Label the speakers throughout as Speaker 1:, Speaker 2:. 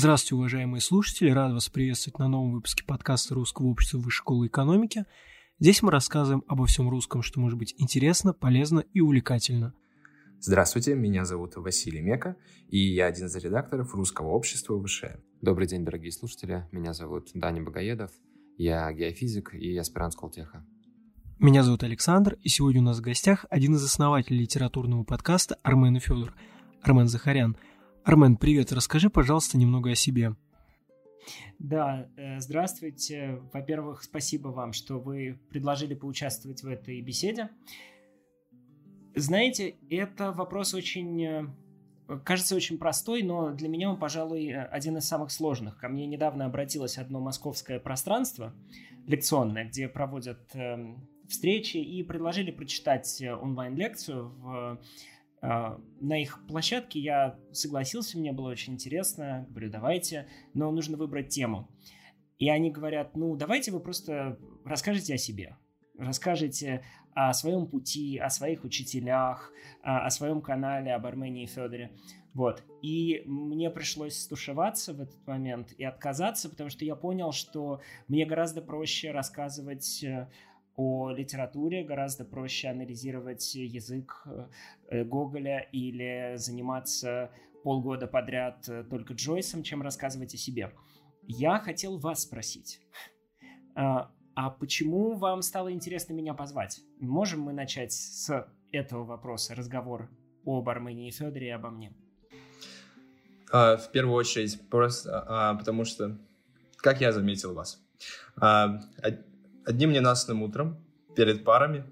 Speaker 1: Здравствуйте, уважаемые слушатели! Рад вас приветствовать на новом выпуске подкаста Русского общества Высшей школы экономики. Здесь мы рассказываем обо всем русском, что может быть интересно, полезно и увлекательно.
Speaker 2: Здравствуйте, меня зовут Василий Мека, и я один из редакторов Русского общества ВШ.
Speaker 3: Добрый день, дорогие слушатели. Меня зовут Даня Богоедов. Я геофизик и аспирант Сколтеха.
Speaker 1: Меня зовут Александр, и сегодня у нас в гостях один из основателей литературного подкаста Армен и Федор, Армен Захарян – Армен, привет. Расскажи, пожалуйста, немного о себе.
Speaker 4: Да, э, здравствуйте. Во-первых, спасибо вам, что вы предложили поучаствовать в этой беседе. Знаете, это вопрос очень, э, кажется, очень простой, но для меня он, пожалуй, один из самых сложных. Ко мне недавно обратилось одно московское пространство лекционное, где проводят эм, встречи, и предложили прочитать э, онлайн-лекцию в на их площадке я согласился, мне было очень интересно. Говорю, давайте, но нужно выбрать тему. И они говорят, ну, давайте вы просто расскажете о себе. Расскажите о своем пути, о своих учителях, о своем канале, об Армении и Федоре. Вот. И мне пришлось стушеваться в этот момент и отказаться, потому что я понял, что мне гораздо проще рассказывать э, о литературе гораздо проще анализировать язык э, Гоголя или заниматься полгода подряд э, только Джойсом, чем рассказывать о себе. Я хотел вас спросить, а, а почему вам стало интересно меня позвать? Можем мы начать с этого вопроса, разговор об Армении и Федоре и обо мне?
Speaker 2: А, в первую очередь, просто а, потому что, как я заметил вас, а, Одним ненастным утром, перед парами,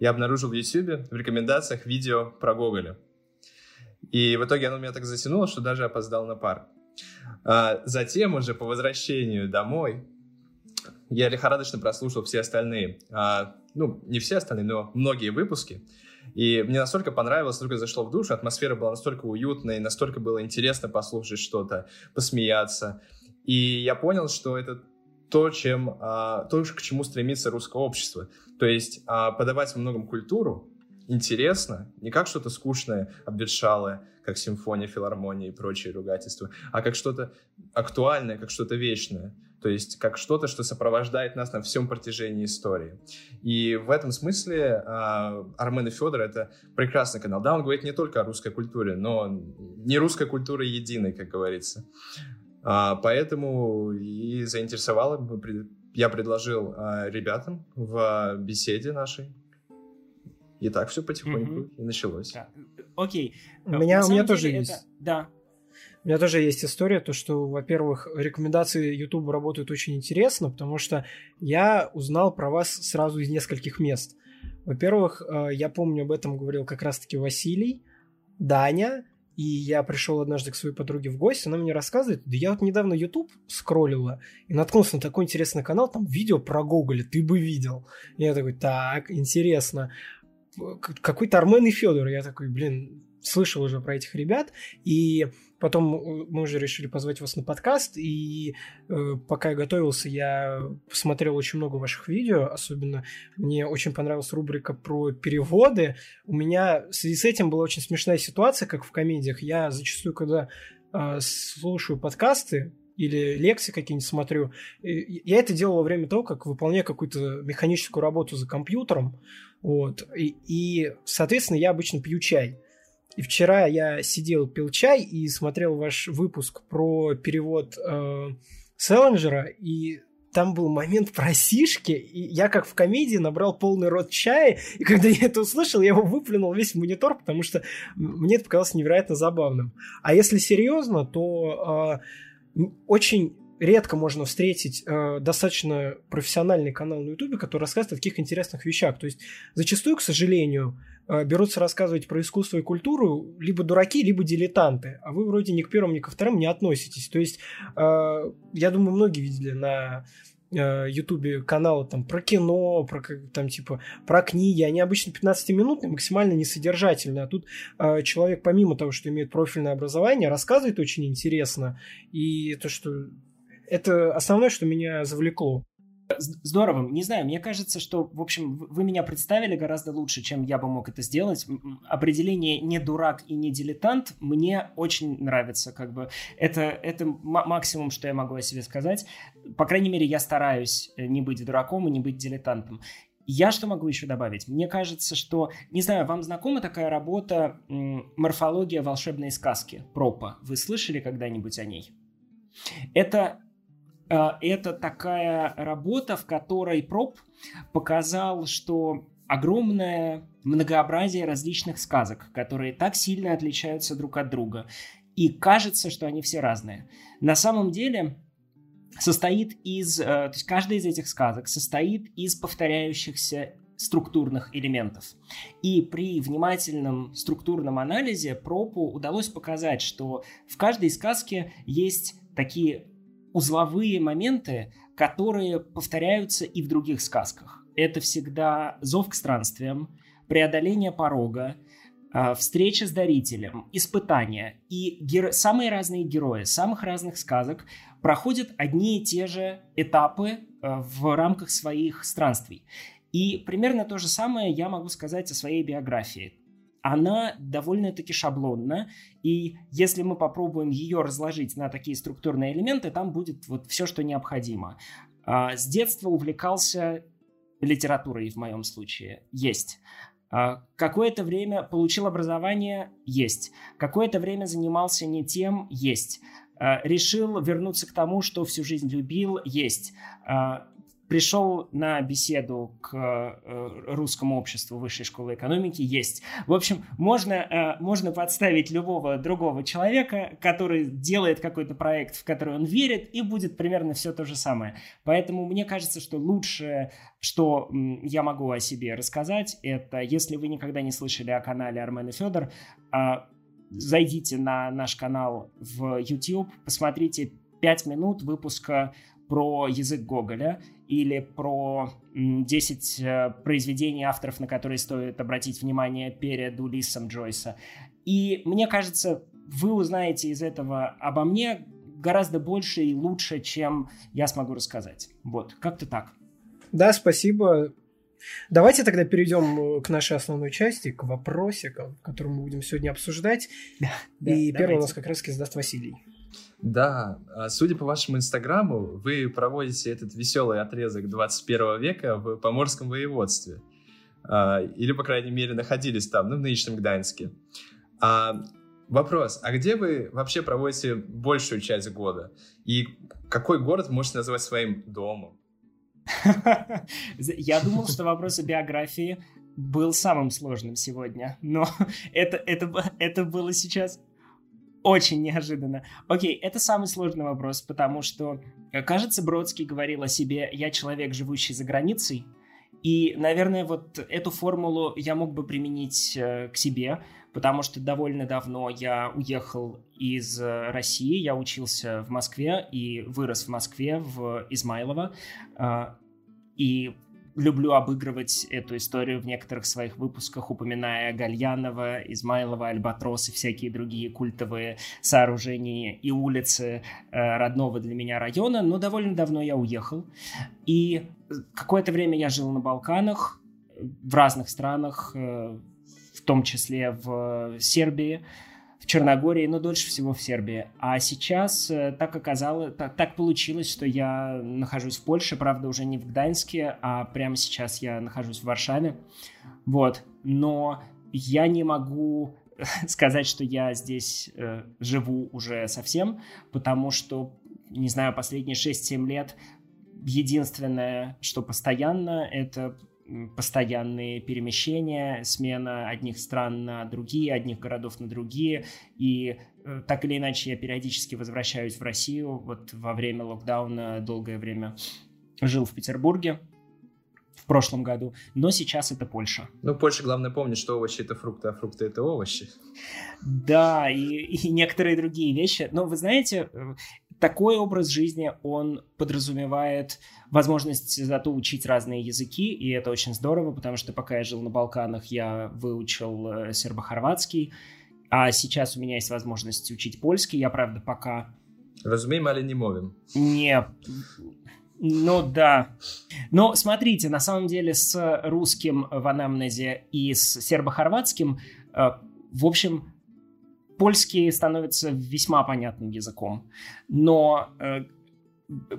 Speaker 2: я обнаружил в YouTube в рекомендациях видео про Гоголя. И в итоге оно меня так затянуло, что даже опоздал на пар. А затем уже по возвращению домой я лихорадочно прослушал все остальные, а, ну, не все остальные, но многие выпуски. И мне настолько понравилось, настолько зашло в душу, атмосфера была настолько уютной, настолько было интересно послушать что-то, посмеяться. И я понял, что это то, чем, а, то, к чему стремится русское общество. То есть а, подавать во многом культуру интересно, не как что-то скучное, обветшалое, как симфония, филармония и прочие ругательства, а как что-то актуальное, как что-то вечное. То есть как что-то, что сопровождает нас на всем протяжении истории. И в этом смысле э, Армен и Федор — это прекрасный канал. Да, он говорит не только о русской культуре, но не русская культура единой, как говорится. А, поэтому и заинтересовало, я предложил а, ребятам в беседе нашей. И так все потихоньку mm-hmm. и началось. Да.
Speaker 4: Окей.
Speaker 1: У меня, у меня тоже деле, есть. Это...
Speaker 4: Да.
Speaker 1: У меня тоже есть история, то что, во-первых, рекомендации YouTube работают очень интересно, потому что я узнал про вас сразу из нескольких мест. Во-первых, а, я помню, об этом говорил как раз-таки Василий, Даня, и я пришел однажды к своей подруге в гости, она мне рассказывает, да я вот недавно YouTube скроллила и наткнулся на такой интересный канал, там видео про Гоголя, ты бы видел. И я такой, так, интересно. Какой-то Армен и Федор. Я такой, блин, слышал уже про этих ребят, и потом э, мы уже решили позвать вас на подкаст, и э, пока я готовился, я посмотрел очень много ваших видео, особенно мне очень понравилась рубрика про переводы. У меня в связи с этим была очень смешная ситуация, как в комедиях. Я зачастую, когда э, слушаю подкасты, или лекции какие-нибудь смотрю. Я это делал во время того, как выполняю какую-то механическую работу за компьютером. Вот. И, и, соответственно, я обычно пью чай. И вчера я сидел, пил чай и смотрел ваш выпуск про перевод э, Селлинджера, и там был момент про сишки, и я как в комедии набрал полный рот чая, и когда я это услышал, я его выплюнул весь монитор, потому что мне это показалось невероятно забавным. А если серьезно, то э, очень редко можно встретить э, достаточно профессиональный канал на Ютубе, который рассказывает о таких интересных вещах. То есть зачастую, к сожалению, э, берутся рассказывать про искусство и культуру либо дураки, либо дилетанты. А вы вроде ни к первым, ни ко вторым не относитесь. То есть э, я думаю, многие видели на э, Ютубе каналы там про кино, про там типа про книги, они обычно 15-минутные, максимально несодержательные. А тут э, человек помимо того, что имеет профильное образование, рассказывает очень интересно. И то, что это основное, что меня завлекло.
Speaker 4: Здорово. Не знаю, мне кажется, что, в общем, вы меня представили гораздо лучше, чем я бы мог это сделать. Определение «не дурак» и «не дилетант» мне очень нравится. Как бы это, это максимум, что я могу о себе сказать. По крайней мере, я стараюсь э, не быть дураком и не быть дилетантом. Я что могу еще добавить? Мне кажется, что, не знаю, вам знакома такая работа «Морфология волшебной сказки» Пропа? Вы слышали когда-нибудь о ней? Это это такая работа, в которой Проб показал, что огромное многообразие различных сказок, которые так сильно отличаются друг от друга. И кажется, что они все разные. На самом деле состоит из... Э, то есть каждая из этих сказок состоит из повторяющихся структурных элементов. И при внимательном структурном анализе Пропу удалось показать, что в каждой сказке есть такие узловые моменты, которые повторяются и в других сказках. Это всегда зов к странствиям, преодоление порога, а, встреча с дарителем, испытания. И геро... самые разные герои самых разных сказок проходят одни и те же этапы а, в рамках своих странствий. И примерно то же самое я могу сказать о своей биографии она довольно-таки шаблонна, и если мы попробуем ее разложить на такие структурные элементы, там будет вот все, что необходимо. А, с детства увлекался литературой в моем случае. Есть. А, какое-то время получил образование? Есть. Какое-то время занимался не тем? Есть. А, решил вернуться к тому, что всю жизнь любил? Есть пришел на беседу к э, русскому обществу высшей школы экономики, есть. В общем, можно, э, можно подставить любого другого человека, который делает какой-то проект, в который он верит, и будет примерно все то же самое. Поэтому мне кажется, что лучшее, что я могу о себе рассказать, это если вы никогда не слышали о канале Армен и Федор, а, зайдите на наш канал в YouTube, посмотрите 5 минут выпуска про язык Гоголя или про 10 э, произведений авторов, на которые стоит обратить внимание перед Улиссом Джойса. И мне кажется, вы узнаете из этого обо мне гораздо больше и лучше, чем я смогу рассказать. Вот, как-то так.
Speaker 1: Да, спасибо. Давайте тогда перейдем э, к нашей основной части, к вопросикам, которые мы будем сегодня обсуждать. Да, и да, первый у нас как раз задаст Василий.
Speaker 2: Да, а судя по вашему инстаграму, вы проводите этот веселый отрезок 21 века в Поморском воеводстве. А, или, по крайней мере, находились там, ну, в нынешнем Гданьске. А, вопрос, а где вы вообще проводите большую часть года? И какой город можете назвать своим домом?
Speaker 4: Я думал, что вопрос о биографии был самым сложным сегодня, но это, это, это было сейчас очень неожиданно. Окей, это самый сложный вопрос, потому что, э, кажется, Бродский говорил о себе «я человек, живущий за границей», и, наверное, вот эту формулу я мог бы применить э, к себе, потому что довольно давно я уехал из э, России, я учился в Москве и вырос в Москве, в Измайлово, э, и люблю обыгрывать эту историю в некоторых своих выпусках, упоминая Гальянова, Измайлова, Альбатрос и всякие другие культовые сооружения и улицы э, родного для меня района, но довольно давно я уехал. И какое-то время я жил на Балканах, в разных странах, э, в том числе в Сербии, в Черногории, но дольше всего в Сербии. А сейчас э, так оказалось, так, так получилось, что я нахожусь в Польше, правда, уже не в Гданьске, а прямо сейчас я нахожусь в Варшаве. Вот. Но я не могу сказать, что я здесь э, живу уже совсем, потому что, не знаю, последние 6-7 лет единственное, что постоянно, это постоянные перемещения, смена одних стран на другие, одних городов на другие. И э, так или иначе я периодически возвращаюсь в Россию. Вот во время локдауна долгое время жил в Петербурге в прошлом году, но сейчас это Польша.
Speaker 2: Ну, Польша, главное помнить, что овощи это фрукты, а фрукты это овощи.
Speaker 4: Да, и, и некоторые другие вещи. Но вы знаете, э, такой образ жизни, он подразумевает возможность зато учить разные языки, и это очень здорово, потому что пока я жил на Балканах, я выучил э, сербо-хорватский, а сейчас у меня есть возможность учить польский, я, правда, пока...
Speaker 2: Разумеем, але не мовим.
Speaker 4: Не, Ну да. Но смотрите, на самом деле с русским в анамнезе и с сербо-хорватским, э, в общем, польский становится весьма понятным языком. Но э,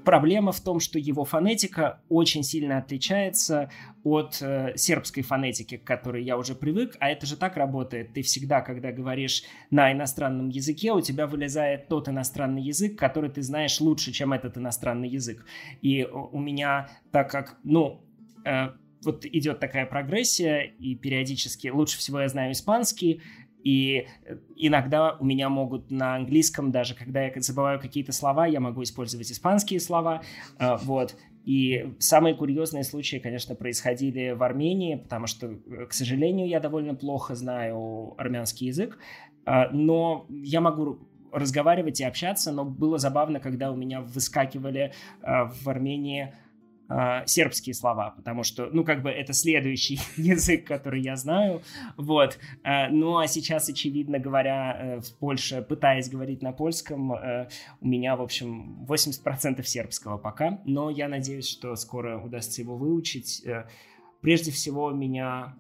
Speaker 4: проблема в том, что его фонетика очень сильно отличается от э, сербской фонетики, к которой я уже привык, а это же так работает. Ты всегда, когда говоришь на иностранном языке, у тебя вылезает тот иностранный язык, который ты знаешь лучше, чем этот иностранный язык. И у меня, так как, ну, э, вот идет такая прогрессия, и периодически лучше всего я знаю испанский, и э, иногда у меня могут на английском, даже когда я забываю какие-то слова, я могу использовать испанские слова. Э, вот. И самые курьезные случаи, конечно, происходили в Армении, потому что, э, к сожалению, я довольно плохо знаю армянский язык. Но я могу разговаривать и общаться, но было забавно, когда у меня выскакивали в Армении э, сербские слова, потому что, ну, как бы это следующий язык, который я знаю, вот. Э, ну, а сейчас, очевидно говоря, э, в Польше, пытаясь говорить на польском, э, у меня, в общем, 80% сербского пока, но я надеюсь, что скоро удастся его выучить. Э, прежде всего, меня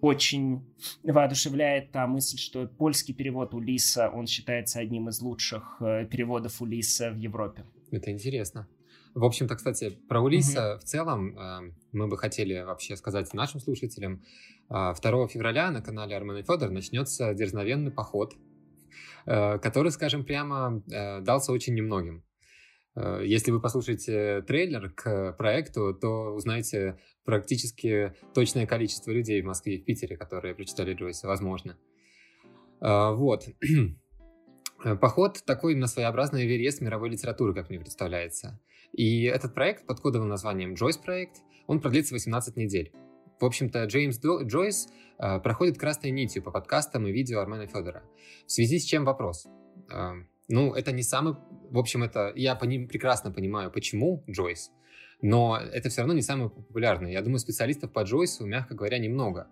Speaker 4: очень воодушевляет та мысль, что польский перевод Улиса, он считается одним из лучших переводов Улиса в Европе.
Speaker 3: Это интересно. В общем-то, кстати, про Улиса mm-hmm. в целом э, мы бы хотели вообще сказать нашим слушателям. Э, 2 февраля на канале Армен и Федор начнется дерзновенный поход, э, который, скажем прямо, э, дался очень немногим. Э, если вы послушаете трейлер к проекту, то узнаете практически точное количество людей в Москве и в Питере, которые прочитали Джойса, возможно. Э, вот. Поход такой на своеобразный Эверест мировой литературы, как мне представляется. И этот проект под кодовым названием Joyce проект, он продлится 18 недель. В общем-то, Джеймс Джойс э, проходит красной нитью по подкастам и видео Армена Федора. В связи с чем вопрос? Э, ну, это не самый... В общем, это... Я пони... прекрасно понимаю, почему Джойс, но это все равно не самый популярный. Я думаю, специалистов по Джойсу, мягко говоря, немного.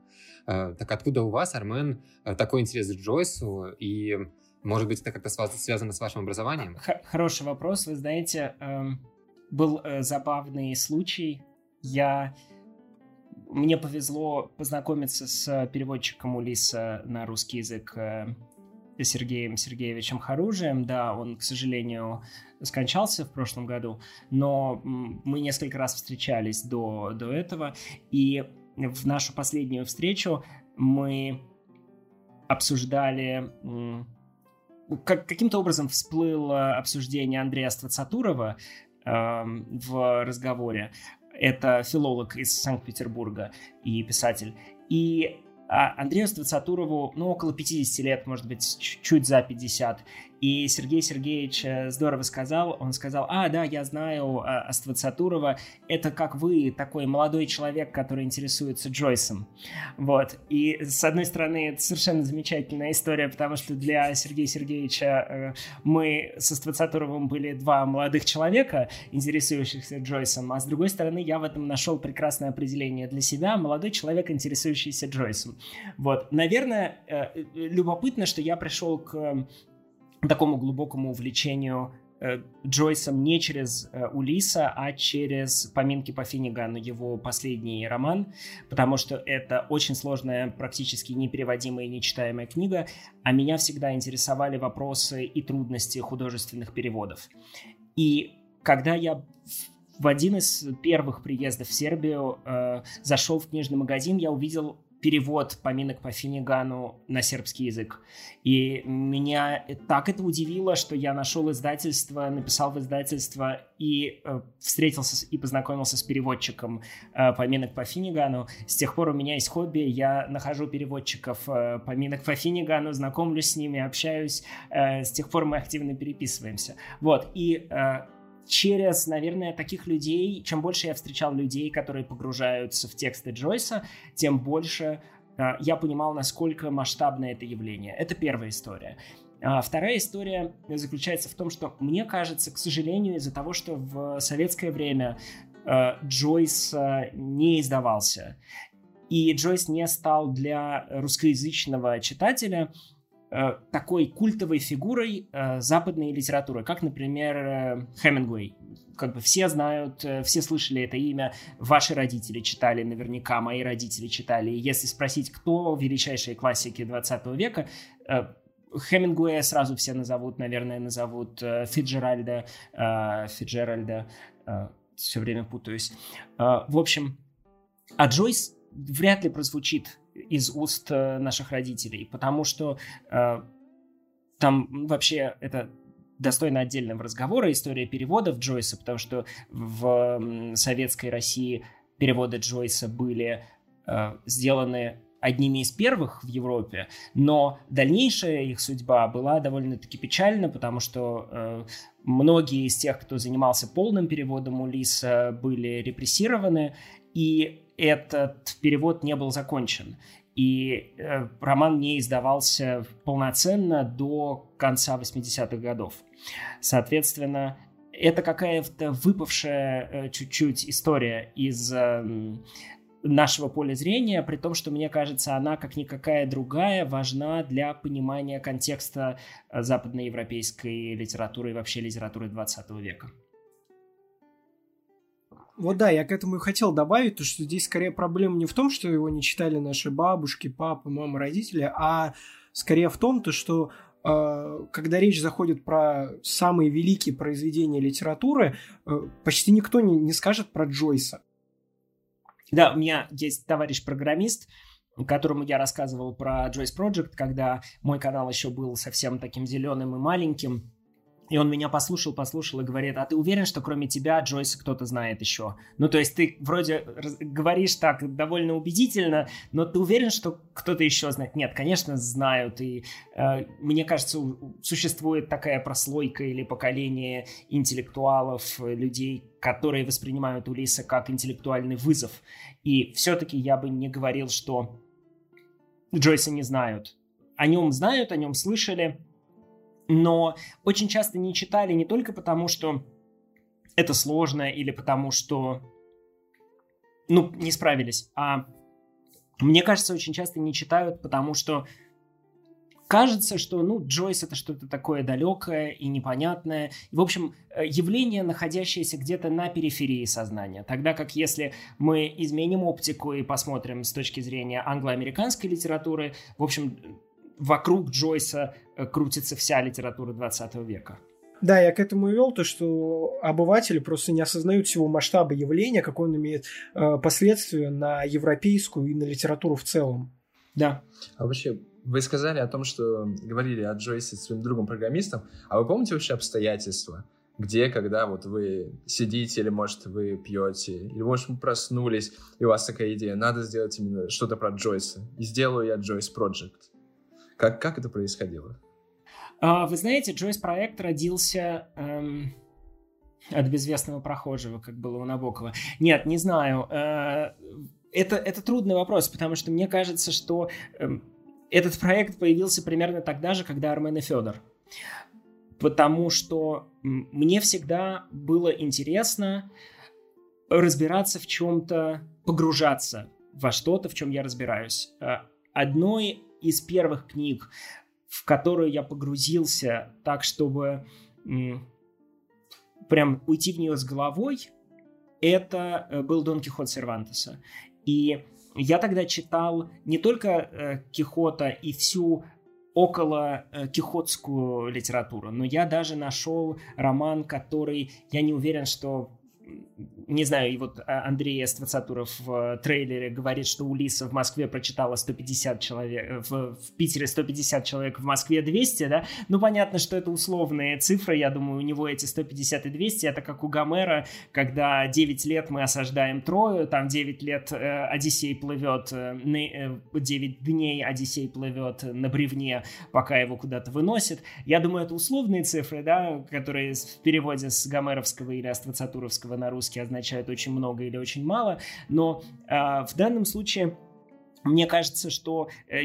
Speaker 3: Э, так откуда у вас, Армен, э, такой интерес к Джойсу? И, может быть, это как-то связано с вашим образованием?
Speaker 4: Х- хороший вопрос. Вы знаете, эм был э, забавный случай. Я мне повезло познакомиться с переводчиком Улиса на русский язык э, Сергеем Сергеевичем Харужием. Да, он, к сожалению, скончался в прошлом году, но мы несколько раз встречались до, до этого. И в нашу последнюю встречу мы обсуждали как, каким-то образом всплыло обсуждение Андрея Ствацатурова, в разговоре. Это филолог из Санкт-Петербурга и писатель. И а Андрею Ствацатурову, ну, около 50 лет, может быть, чуть за 50. И Сергей Сергеевич э, здорово сказал, он сказал, а, да, я знаю а, Аствацатурова, это как вы, такой молодой человек, который интересуется Джойсом. Вот. И, с одной стороны, это совершенно замечательная история, потому что для Сергея Сергеевича э, мы со Аствацатуровым были два молодых человека, интересующихся Джойсом, а с другой стороны, я в этом нашел прекрасное определение для себя, молодой человек, интересующийся Джойсом. Вот. Наверное, э, любопытно, что я пришел к такому глубокому увлечению э, Джойсом не через э, Улиса, а через «Поминки по Финнигану», его последний роман, потому что это очень сложная, практически непереводимая и нечитаемая книга, а меня всегда интересовали вопросы и трудности художественных переводов. И когда я в один из первых приездов в Сербию э, зашел в книжный магазин, я увидел перевод поминок по Финигану на сербский язык. И меня так это удивило, что я нашел издательство, написал в издательство и э, встретился и познакомился с переводчиком э, поминок по Финигану. С тех пор у меня есть хобби, я нахожу переводчиков э, поминок по Финигану, знакомлюсь с ними, общаюсь. Э, с тех пор мы активно переписываемся. Вот, и э, через, наверное, таких людей, чем больше я встречал людей, которые погружаются в тексты Джойса, тем больше э, я понимал, насколько масштабное это явление. Это первая история. А вторая история заключается в том, что мне кажется, к сожалению, из-за того, что в советское время э, Джойс э, не издавался, и Джойс не стал для русскоязычного читателя такой культовой фигурой э, западной литературы, как, например, э, Хемингуэй. Как бы все знают, э, все слышали это имя, ваши родители читали наверняка, мои родители читали. И если спросить, кто величайшие классики 20 века, э, Хемингуэя сразу все назовут, наверное, назовут э, Фиджеральда, э, Фиджеральда, э, все время путаюсь. Э, в общем, а Джойс вряд ли прозвучит из уст э, наших родителей, потому что э, там вообще это достойно отдельного разговора история переводов Джойса, потому что в советской России переводы Джойса были э, сделаны одними из первых в Европе, но дальнейшая их судьба была довольно-таки печальна, потому что э, многие из тех, кто занимался полным переводом Улиса, были репрессированы, и этот перевод не был закончен. И э, роман не издавался полноценно до конца 80-х годов. Соответственно, это какая-то выпавшая э, чуть-чуть история из э, нашего поля зрения, при том, что, мне кажется, она, как никакая другая, важна для понимания контекста э, западноевропейской литературы и вообще литературы 20 века.
Speaker 1: Вот да, я к этому и хотел добавить, то, что здесь скорее проблема не в том, что его не читали наши бабушки, папы, мамы, родители, а скорее в том, то, что э, когда речь заходит про самые великие произведения литературы, э, почти никто не, не скажет про Джойса.
Speaker 4: Да, у меня есть товарищ-программист, которому я рассказывал про Joyce Project, когда мой канал еще был совсем таким зеленым и маленьким. И он меня послушал, послушал и говорит, а ты уверен, что кроме тебя Джойса кто-то знает еще? Ну, то есть ты вроде говоришь так довольно убедительно, но ты уверен, что кто-то еще знает? Нет, конечно, знают. И э, мне кажется, существует такая прослойка или поколение интеллектуалов, людей, которые воспринимают Улиса как интеллектуальный вызов. И все-таки я бы не говорил, что Джойса не знают. О нем знают, о нем слышали, но очень часто не читали не только потому, что это сложно или потому, что ну, не справились, а мне кажется, очень часто не читают, потому что кажется, что, ну, Джойс это что-то такое далекое и непонятное. В общем, э, явление, находящееся где-то на периферии сознания. Тогда как если мы изменим оптику и посмотрим с точки зрения англоамериканской литературы, в общем, вокруг Джойса э, крутится вся литература 20 века.
Speaker 1: Да, я к этому и вел, то, что обыватели просто не осознают всего масштаба явления, какой он имеет э, последствия на европейскую и на литературу в целом.
Speaker 4: Да.
Speaker 2: А вообще, вы сказали о том, что говорили о Джойсе своим другом программистом, а вы помните вообще обстоятельства, где, когда вот вы сидите, или, может, вы пьете, или, может, вы проснулись, и у вас такая идея, надо сделать именно что-то про Джойса, и сделаю я Джойс Project. Как, как это происходило?
Speaker 4: А, вы знаете, Джойс проект родился эм, от безвестного прохожего, как было у Набокова. Нет, не знаю. Э, это, это трудный вопрос, потому что мне кажется, что э, этот проект появился примерно тогда же, когда Армен и Федор. Потому что мне всегда было интересно разбираться в чем-то, погружаться во что-то, в чем я разбираюсь. Э, одной из первых книг, в которую я погрузился так, чтобы прям уйти в нее с головой, это э, был Дон Кихот Сервантеса. И я тогда читал не только э, Кихота и всю около э, кихотскую литературу, но я даже нашел роман, который я не уверен, что не знаю, и вот а, Андрей Ствацатуров в трейлере говорит, что Улиса в Москве прочитала 150 человек, э, в, в Питере 150 человек, в Москве 200, да? Ну, понятно, что это условные цифры, я думаю, у него эти 150 и 200, это как у Гомера, когда 9 лет мы осаждаем Трою, там 9 лет э, Одиссей плывет, э, э, 9 дней Одиссей плывет на бревне, пока его куда-то выносит. Я думаю, это условные цифры, да, которые в переводе с гомеровского или астроцатуровского на русский означают очень много или очень мало, но э, в данном случае мне кажется, что э,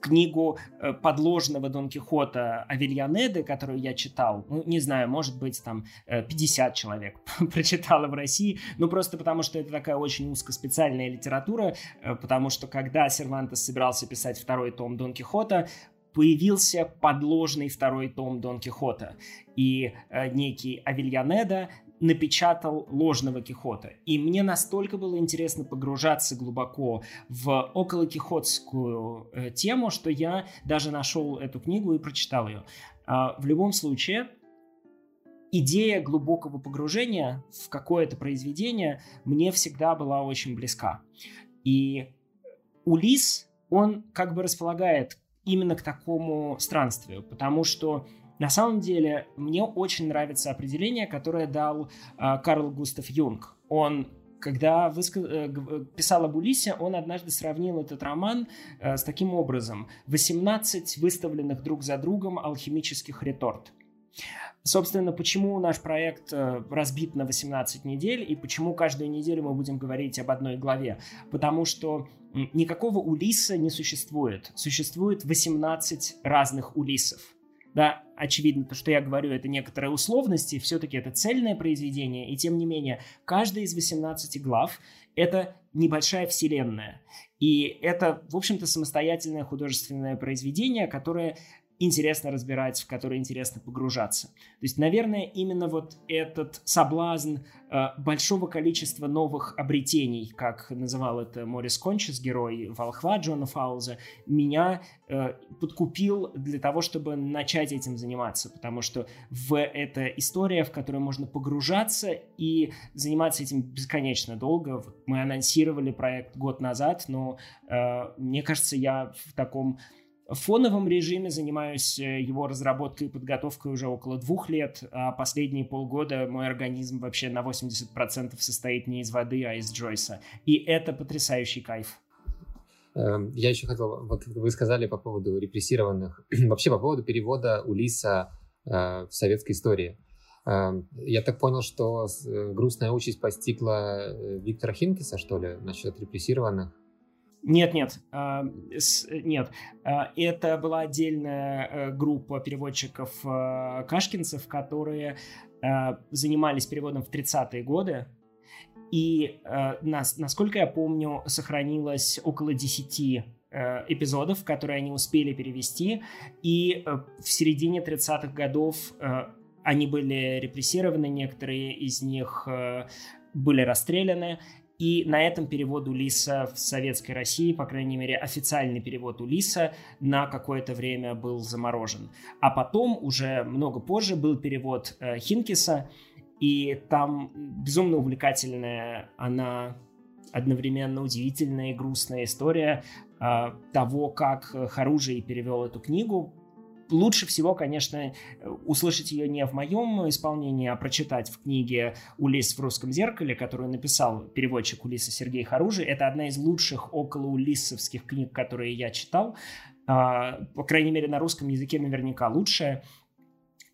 Speaker 4: книгу э, подложного Дон Кихота Авельянеды, которую я читал, ну, не знаю, может быть, там 50 э, человек прочитало в России, ну, просто потому что это такая очень узкоспециальная литература, э, потому что когда Сервантес собирался писать второй том Дон Кихота, появился подложный второй том Дон Кихота, и э, некий Авельянеда напечатал ложного Кихота. И мне настолько было интересно погружаться глубоко в околокихотскую э, тему, что я даже нашел эту книгу и прочитал ее. Э, в любом случае, идея глубокого погружения в какое-то произведение мне всегда была очень близка. И Улис, он как бы располагает именно к такому странствию, потому что на самом деле мне очень нравится определение, которое дал э, Карл Густав Юнг. Он когда высказ... Э, писал об Улисе, он однажды сравнил этот роман э, с таким образом. 18 выставленных друг за другом алхимических реторт. Собственно, почему наш проект э, разбит на 18 недель и почему каждую неделю мы будем говорить об одной главе? Потому что никакого Улиса не существует. Существует 18 разных Улисов. Да, очевидно, то, что я говорю, это некоторые условности, все-таки это цельное произведение, и тем не менее, каждая из 18 глав — это небольшая вселенная. И это, в общем-то, самостоятельное художественное произведение, которое интересно разбирать, в которые интересно погружаться. То есть, наверное, именно вот этот соблазн э, большого количества новых обретений, как называл это Морис Кончес, герой Волхва Джона Фауза, меня э, подкупил для того, чтобы начать этим заниматься, потому что в это история, в которую можно погружаться и заниматься этим бесконечно долго. Мы анонсировали проект год назад, но э, мне кажется, я в таком в фоновом режиме занимаюсь э, его разработкой и подготовкой уже около двух лет, а последние полгода мой организм вообще на 80% состоит не из воды, а из Джойса. И это потрясающий кайф.
Speaker 3: Эм, я еще хотел, вот вы сказали по поводу репрессированных, вообще по поводу перевода Улиса э, в советской истории. Эм, я так понял, что э, грустная участь постигла Виктора Хинкиса, что ли, насчет репрессированных.
Speaker 4: Нет, нет, а, нет. А, это была отдельная э, группа переводчиков э, кашкинцев, которые э, занимались переводом в 30-е годы. И, насколько я помню, сохранилось около 10 эпизодов, которые они успели перевести. И в середине 30-х годов они были репрессированы, некоторые из них были расстреляны. И на этом перевод Улиса в Советской России, по крайней мере, официальный перевод Улиса на какое-то время был заморожен. А потом, уже много позже, был перевод э, Хинкиса, и там безумно увлекательная, она одновременно удивительная и грустная история э, того, как Харужий перевел эту книгу лучше всего, конечно, услышать ее не в моем исполнении, а прочитать в книге «Улис в русском зеркале», которую написал переводчик Улиса Сергей Харужи. Это одна из лучших около улиссовских книг, которые я читал. А, по крайней мере, на русском языке наверняка лучшая,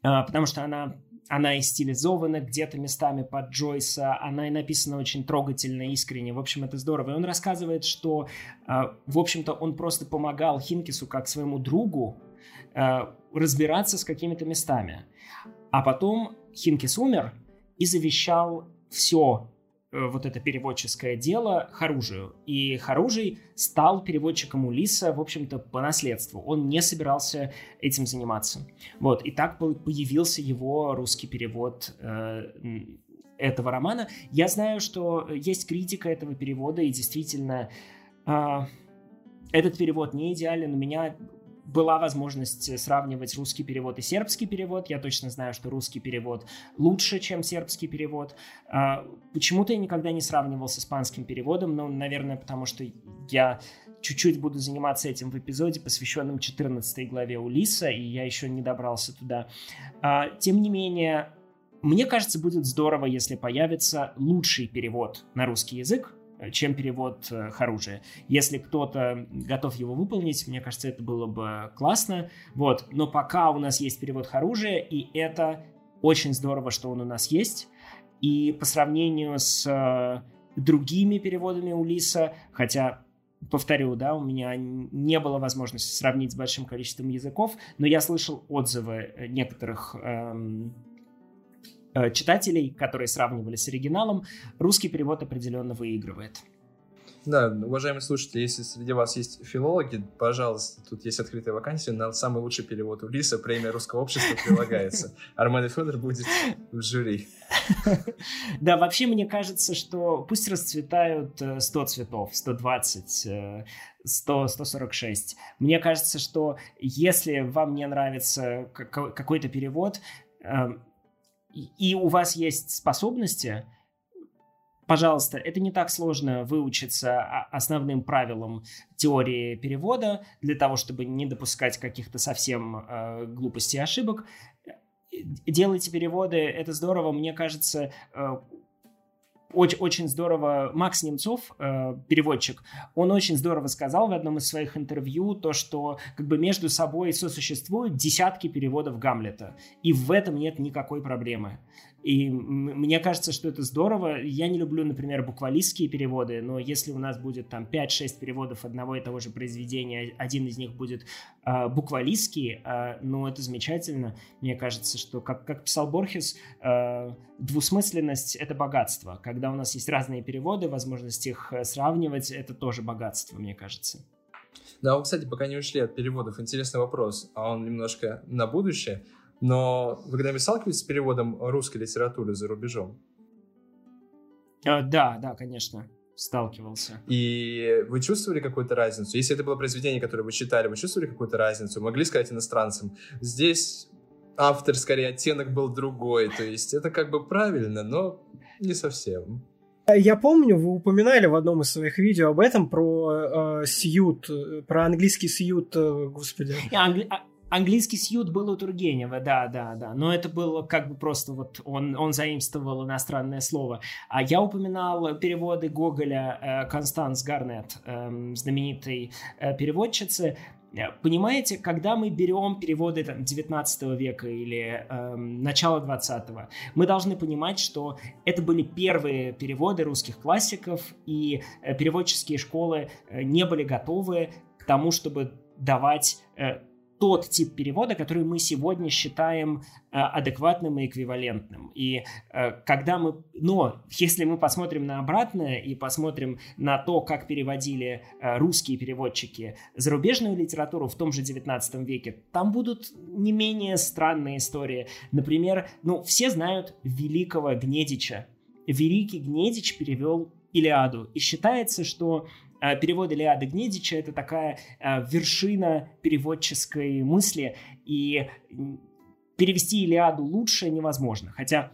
Speaker 4: а, потому что она она и стилизована где-то местами под Джойса, она и написана очень трогательно, искренне. В общем, это здорово. И он рассказывает, что, а, в общем-то, он просто помогал Хинкису как своему другу разбираться с какими-то местами. А потом Хинкис умер и завещал все э, вот это переводческое дело Харужию. И Харужий стал переводчиком Улиса, в общем-то, по наследству. Он не собирался этим заниматься. Вот, и так появился его русский перевод э, этого романа. Я знаю, что есть критика этого перевода, и действительно, э, этот перевод не идеален. У меня была возможность сравнивать русский перевод и сербский перевод. Я точно знаю, что русский перевод лучше, чем сербский перевод. А, почему-то я никогда не сравнивал с испанским переводом, но, наверное, потому что я чуть-чуть буду заниматься этим в эпизоде, посвященном 14 главе Улиса, и я еще не добрался туда. А, тем не менее, мне кажется, будет здорово, если появится лучший перевод на русский язык, чем перевод э, Харужи. Если кто-то готов его выполнить, мне кажется, это было бы классно. Вот. Но пока у нас есть перевод Харужи, и это очень здорово, что он у нас есть. И по сравнению с э, другими переводами Улиса, хотя повторю, да, у меня не было возможности сравнить с большим количеством языков, но я слышал отзывы некоторых эм, Э, читателей, которые сравнивали с оригиналом, русский перевод определенно выигрывает.
Speaker 2: Да, уважаемые слушатели, если среди вас есть филологи, пожалуйста, тут есть открытая вакансия на самый лучший перевод Улиса, премия Русского общества прилагается. Армен Федор будет в жюри.
Speaker 4: Да, вообще мне кажется, что пусть расцветают 100 э, цветов, 120, 100, 146. Мне кажется, что если вам не нравится какой-то перевод, эм, и у вас есть способности, Пожалуйста, это не так сложно выучиться основным правилам теории перевода для того, чтобы не допускать каких-то совсем э, глупостей и ошибок. Делайте переводы, это здорово. Мне кажется, э, очень, очень здорово, Макс Немцов, э, переводчик, он очень здорово сказал в одном из своих интервью то, что как бы между собой сосуществуют десятки переводов Гамлета, и в этом нет никакой проблемы. И мне кажется, что это здорово. Я не люблю, например, буквалистские переводы, но если у нас будет там 5-6 переводов одного и того же произведения, один из них будет э, буквалистский, э, ну, это замечательно. Мне кажется, что, как, как писал Борхес, э, двусмысленность — это богатство. Когда у нас есть разные переводы, возможность их э, сравнивать — это тоже богатство, мне кажется.
Speaker 2: Да, вот, кстати, пока не ушли от переводов, интересный вопрос, а он немножко на будущее. Но вы когда-нибудь сталкивались с переводом русской литературы за рубежом?
Speaker 4: А, да, да, конечно, сталкивался.
Speaker 2: И вы чувствовали какую-то разницу? Если это было произведение, которое вы читали, вы чувствовали какую-то разницу? Могли сказать иностранцам? Здесь автор, скорее, оттенок был другой. То есть это как бы правильно, но не совсем.
Speaker 1: Я помню, вы упоминали в одном из своих видео об этом, про э, сьют, про английский сьют, э, господи.
Speaker 4: Англи... Английский сьют был у Тургенева, да, да, да. Но это было как бы просто вот он, он заимствовал иностранное слово. А я упоминал переводы Гоголя э, Констанс Гарнет, э, знаменитой э, переводчицы. Понимаете, когда мы берем переводы там, 19 века или э, начала 20-го, мы должны понимать, что это были первые переводы русских классиков, и э, переводческие школы не были готовы к тому, чтобы давать э, тот тип перевода, который мы сегодня считаем э, адекватным и эквивалентным. И э, когда мы... Но если мы посмотрим на обратное и посмотрим на то, как переводили э, русские переводчики зарубежную литературу в том же 19 веке, там будут не менее странные истории. Например, ну, все знают великого Гнедича. Великий Гнедич перевел Илиаду. И считается, что перевод Илиады Гнедича — это такая э, вершина переводческой мысли, и перевести Илиаду лучше невозможно. Хотя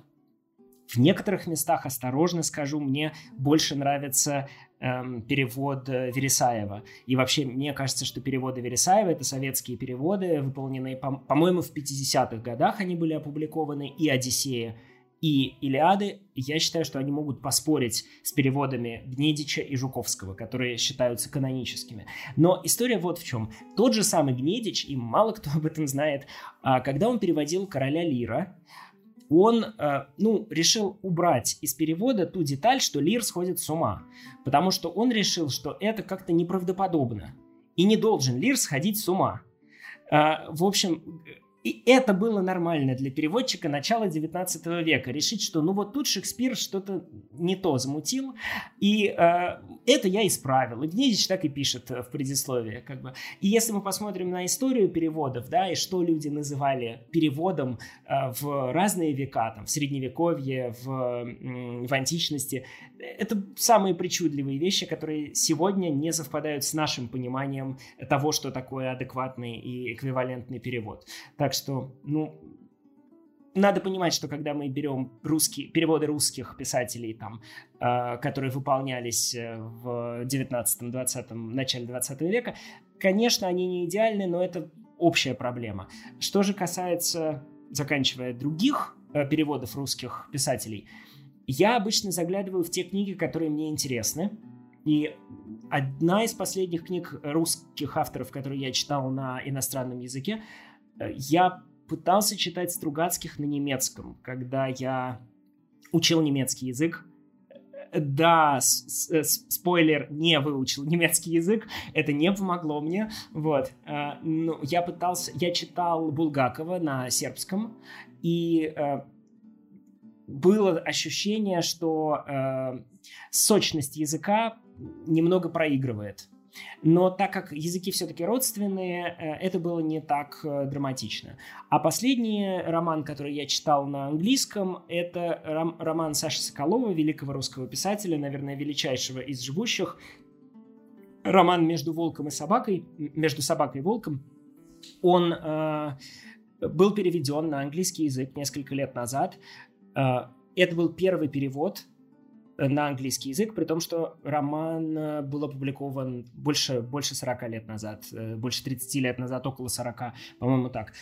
Speaker 4: в некоторых местах, осторожно скажу, мне больше нравится эм, перевод э, Вересаева. И вообще, мне кажется, что переводы Вересаева — это советские переводы, выполненные, по- по-моему, в 50-х годах они были опубликованы, и «Одиссея», и Илиады, я считаю, что они могут поспорить с переводами Гнедича и Жуковского, которые считаются каноническими. Но история вот в чем. Тот же самый Гнедич, и мало кто об этом знает, а, когда он переводил «Короля Лира», он, а, ну, решил убрать из перевода ту деталь, что Лир сходит с ума, потому что он решил, что это как-то неправдоподобно, и не должен Лир сходить с ума. А, в общем, и это было нормально для переводчика начала 19 века. Решить, что ну вот тут Шекспир что-то не то замутил, и э, это я исправил. И Гнедич так и пишет в предисловии. Как бы. И если мы посмотрим на историю переводов, да, и что люди называли переводом э, в разные века, там, в Средневековье, в, в античности, это самые причудливые вещи, которые сегодня не совпадают с нашим пониманием того, что такое адекватный и эквивалентный перевод. Так что, ну, надо понимать, что когда мы берем русские, переводы русских писателей, там, э, которые выполнялись э, в 19-20, начале 20 века, конечно, они не идеальны, но это общая проблема. Что же касается, заканчивая других э, переводов русских писателей, я обычно заглядываю в те книги, которые мне интересны. И одна из последних книг русских авторов, которые я читал на иностранном языке, я пытался читать Стругацких на немецком, когда я учил немецкий язык. Да, спойлер, не выучил немецкий язык, это не помогло мне, вот. А, ну, я пытался, я читал Булгакова на сербском, и э, было ощущение, что э, сочность языка немного проигрывает. Но так как языки все-таки родственные, э, это было не так э, драматично. А последний роман, который я читал на английском, это роман Саши Соколова, великого русского писателя, наверное, величайшего из живущих. Роман «Между волком и собакой», «Между собакой и волком». Он э, был переведен на английский язык несколько лет назад. Э, это был первый перевод на английский язык, при том, что роман э, был опубликован больше, больше 40 лет назад, э, больше 30 лет назад, около 40, по-моему, так.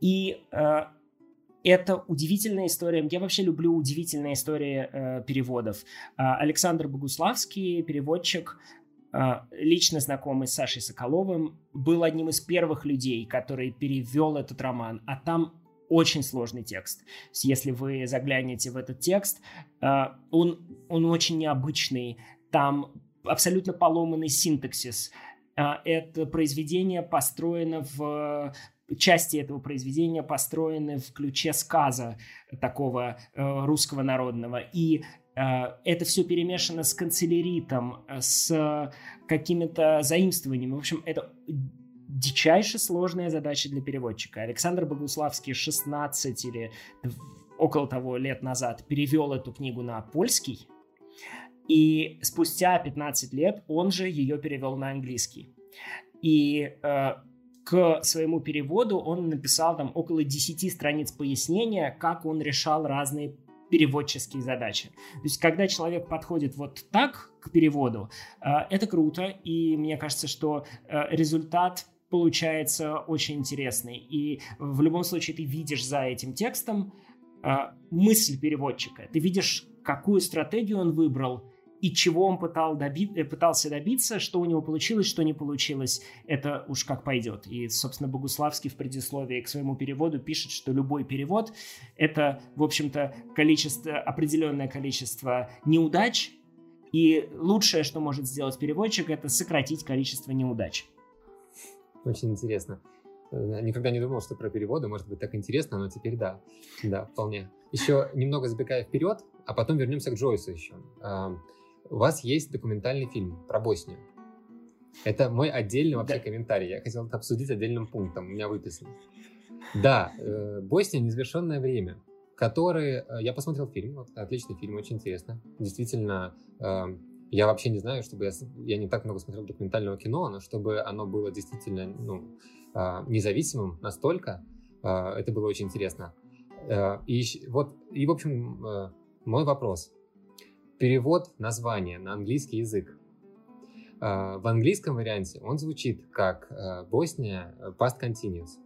Speaker 4: И э, это удивительная история. Я вообще люблю удивительные истории э, переводов. Э, Александр Богуславский, переводчик, э, лично знакомый с Сашей Соколовым, был одним из первых людей, который перевел этот роман. А там очень сложный текст. Если вы заглянете в этот текст, э, он, он очень необычный. Там абсолютно поломанный синтаксис. Э, это произведение построено в части этого произведения построены в ключе сказа такого э, русского народного. И это все перемешано с канцеляритом, с какими-то заимствованиями. В общем, это дичайше сложная задача для переводчика. Александр Богуславский 16 или около того лет назад перевел эту книгу на польский, и спустя 15 лет он же ее перевел на английский. И э, к своему переводу он написал там около 10 страниц пояснения, как он решал разные переводческие задачи. То есть, когда человек подходит вот так к переводу, э, это круто, и мне кажется, что э, результат получается очень интересный. И в любом случае ты видишь за этим текстом э, мысль переводчика. Ты видишь, какую стратегию он выбрал и чего он пытал доби- э, пытался добиться, что у него получилось, что не получилось. Это уж как пойдет. И, собственно, Богуславский в предисловии к своему переводу пишет, что любой перевод — это, в общем-то, количество, определенное количество неудач, и лучшее, что может сделать переводчик, это сократить количество неудач.
Speaker 3: Очень интересно. Э, никогда не думал, что про переводы может быть так интересно, но теперь да. Да, вполне. Еще немного забегая вперед, а потом вернемся к Джойсу еще. У вас есть документальный фильм про Боснию. Это мой отдельный вообще да. комментарий. Я хотел это обсудить отдельным пунктом. У меня выписан. Да, э, Босния незавершенное время, который... Э, я посмотрел фильм, вот, отличный фильм, очень интересно. Действительно, я вообще не знаю, чтобы я, я не так много смотрел документального кино, но чтобы оно было действительно ну, а, независимым настолько, а, это было очень интересно. А, и вот, и в общем, мой вопрос. Перевод названия на английский язык. В английском варианте он звучит как Босния Past Continuous.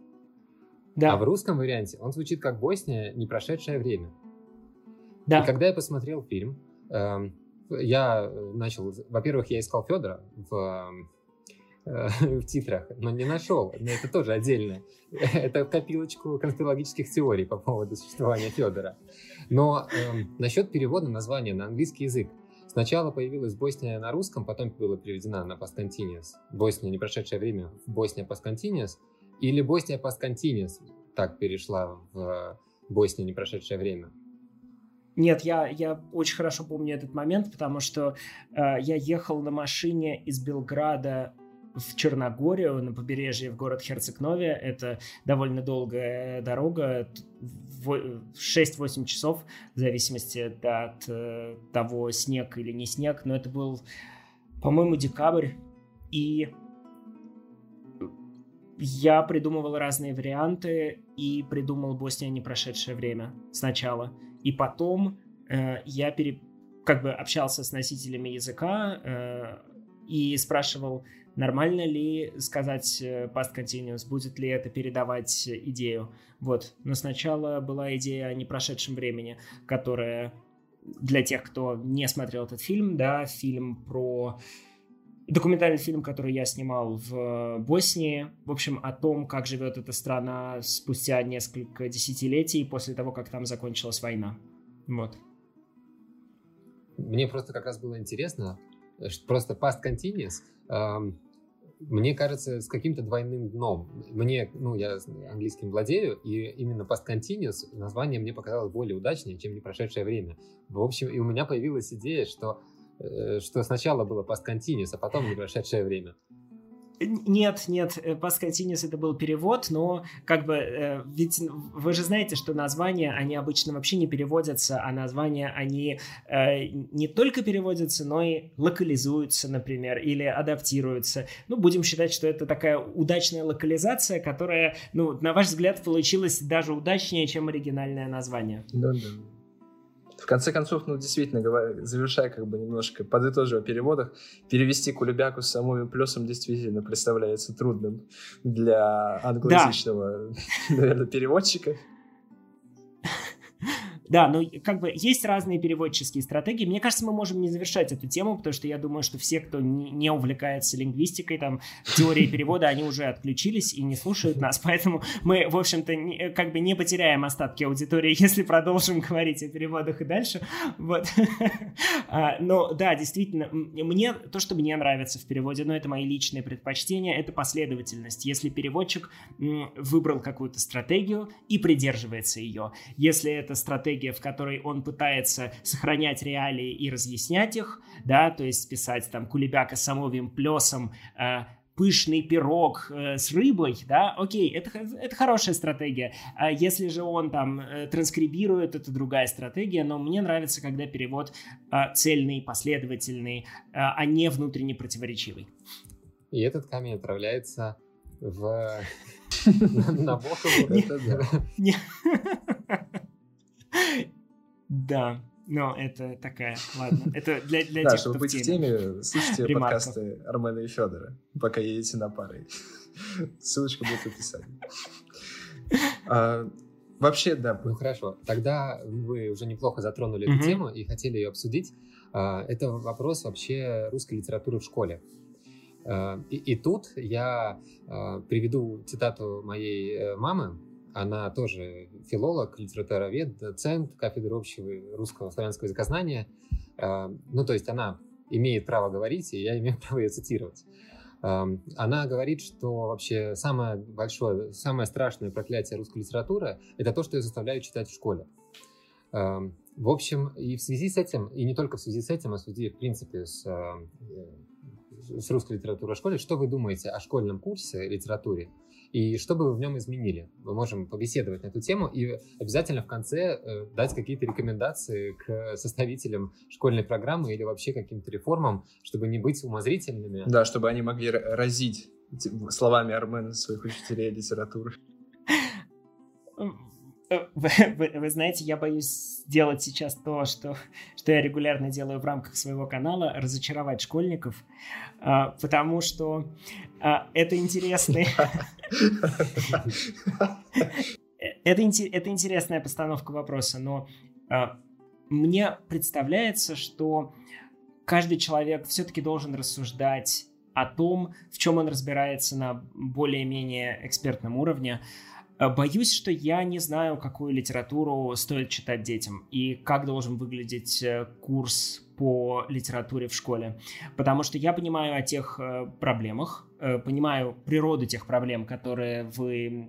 Speaker 3: Да. А в русском варианте он звучит как Босния не прошедшее время. Да. И когда я посмотрел фильм, эм, я э, начал, во-первых, я искал Федора в, э, в титрах, но не нашел. Но это тоже отдельно. Это копилочку конспирологических теорий по поводу существования Федора. Но э, насчет перевода названия на английский язык. Сначала появилась Босния на русском, потом была переведена на Пасконтиниус. Босния, не прошедшее время, Босния Пасконтиниус. Или Босния Пасконтиниус так перешла в Босния, не прошедшее время.
Speaker 4: Нет, я, я очень хорошо помню этот момент, потому что э, я ехал на машине из Белграда в Черногорию, на побережье в город Херцег-Нове. Это довольно долгая дорога, 6-8 часов, в зависимости от э, того, снег или не снег. Но это был, по-моему, декабрь. И я придумывал разные варианты и придумал Босния не прошедшее время сначала. И потом э, я пере, как бы общался с носителями языка э, и спрашивал, нормально ли сказать э, past continuous, будет ли это передавать идею. Вот. Но сначала была идея о непрошедшем времени, которая для тех, кто не смотрел этот фильм, да, фильм про документальный фильм, который я снимал в Боснии, в общем, о том, как живет эта страна спустя несколько десятилетий после того, как там закончилась война. Вот.
Speaker 3: Мне просто как раз было интересно, что просто past continuous, эм, мне кажется, с каким-то двойным дном. Мне, ну, я английским владею, и именно past continuous название мне показалось более удачнее, чем не прошедшее время. В общем, и у меня появилась идея, что э, что сначала было continuous, а потом непрошедшее время.
Speaker 4: Нет, нет, Past Continuous это был перевод, но как бы, э, ведь вы же знаете, что названия, они обычно вообще не переводятся, а названия, они э, не только переводятся, но и локализуются, например, или адаптируются. Ну, будем считать, что это такая удачная локализация, которая, ну, на ваш взгляд, получилась даже удачнее, чем оригинальное название.
Speaker 2: Да, да в конце концов, ну, действительно, говоря, завершая как бы немножко, подытоживая о переводах, перевести Кулебяку с самым плюсом действительно представляется трудным для англоязычного, да. наверное, переводчика.
Speaker 4: Да, ну как бы есть разные переводческие стратегии. Мне кажется, мы можем не завершать эту тему, потому что я думаю, что все, кто не, увлекается лингвистикой, там, теорией перевода, они уже отключились и не слушают нас. Поэтому мы, в общем-то, как бы не потеряем остатки аудитории, если продолжим говорить о переводах и дальше. Вот. А, но да, действительно, мне то, что мне нравится в переводе, но это мои личные предпочтения, это последовательность. Если переводчик выбрал какую-то стратегию и придерживается ее, если эта стратегия стратегия, в которой он пытается сохранять реалии и разъяснять их, да, то есть писать там кулебяка с самовым плесом, э, пышный пирог э, с рыбой, да, окей, это, это хорошая стратегия. А если же он там э, транскрибирует, это другая стратегия, но мне нравится, когда перевод э, цельный, последовательный, э, а не внутренне противоречивый.
Speaker 3: И этот камень отправляется в... на Бохову.
Speaker 4: Да, но это такая, ладно, это для, для
Speaker 2: да, тех, чтобы быть в теме, слушайте Ремарков. подкасты Армена и Федора, пока едете на пары. Ссылочка будет в описании. А, вообще, да.
Speaker 3: Ну хорошо, тогда вы уже неплохо затронули эту тему и хотели ее обсудить. А, это вопрос вообще русской литературы в школе. А, и, и тут я а, приведу цитату моей э, мамы, она тоже филолог, литературовед, доцент кафедры общего русского славянского языкознания. А, ну, то есть она имеет право говорить, и я имею право ее цитировать. А, она говорит, что вообще самое большое, самое страшное проклятие русской литературы – это то, что ее заставляют читать в школе. А, в общем, и в связи с этим, и не только в связи с этим, а в связи, в принципе, с, с русской литературой в школе, что вы думаете о школьном курсе литературе и что бы вы в нем изменили. Мы можем побеседовать на эту тему и обязательно в конце э, дать какие-то рекомендации к составителям школьной программы или вообще каким-то реформам, чтобы не быть умозрительными.
Speaker 2: Да, чтобы они могли разить словами Армена своих учителей литературы.
Speaker 4: Э, вы, вы, вы знаете, я боюсь сделать сейчас то, что, что я регулярно делаю в рамках своего канала, разочаровать школьников, а, потому что а, это интересный... это, интересная постановка вопроса, но а, мне представляется, что каждый человек все-таки должен рассуждать о том, в чем он разбирается на более-менее экспертном уровне, Э, боюсь, что я не знаю, какую литературу стоит читать детям и как должен выглядеть э, курс по литературе в школе. Потому что я понимаю о тех э, понимаю природу тех проблем, которые вы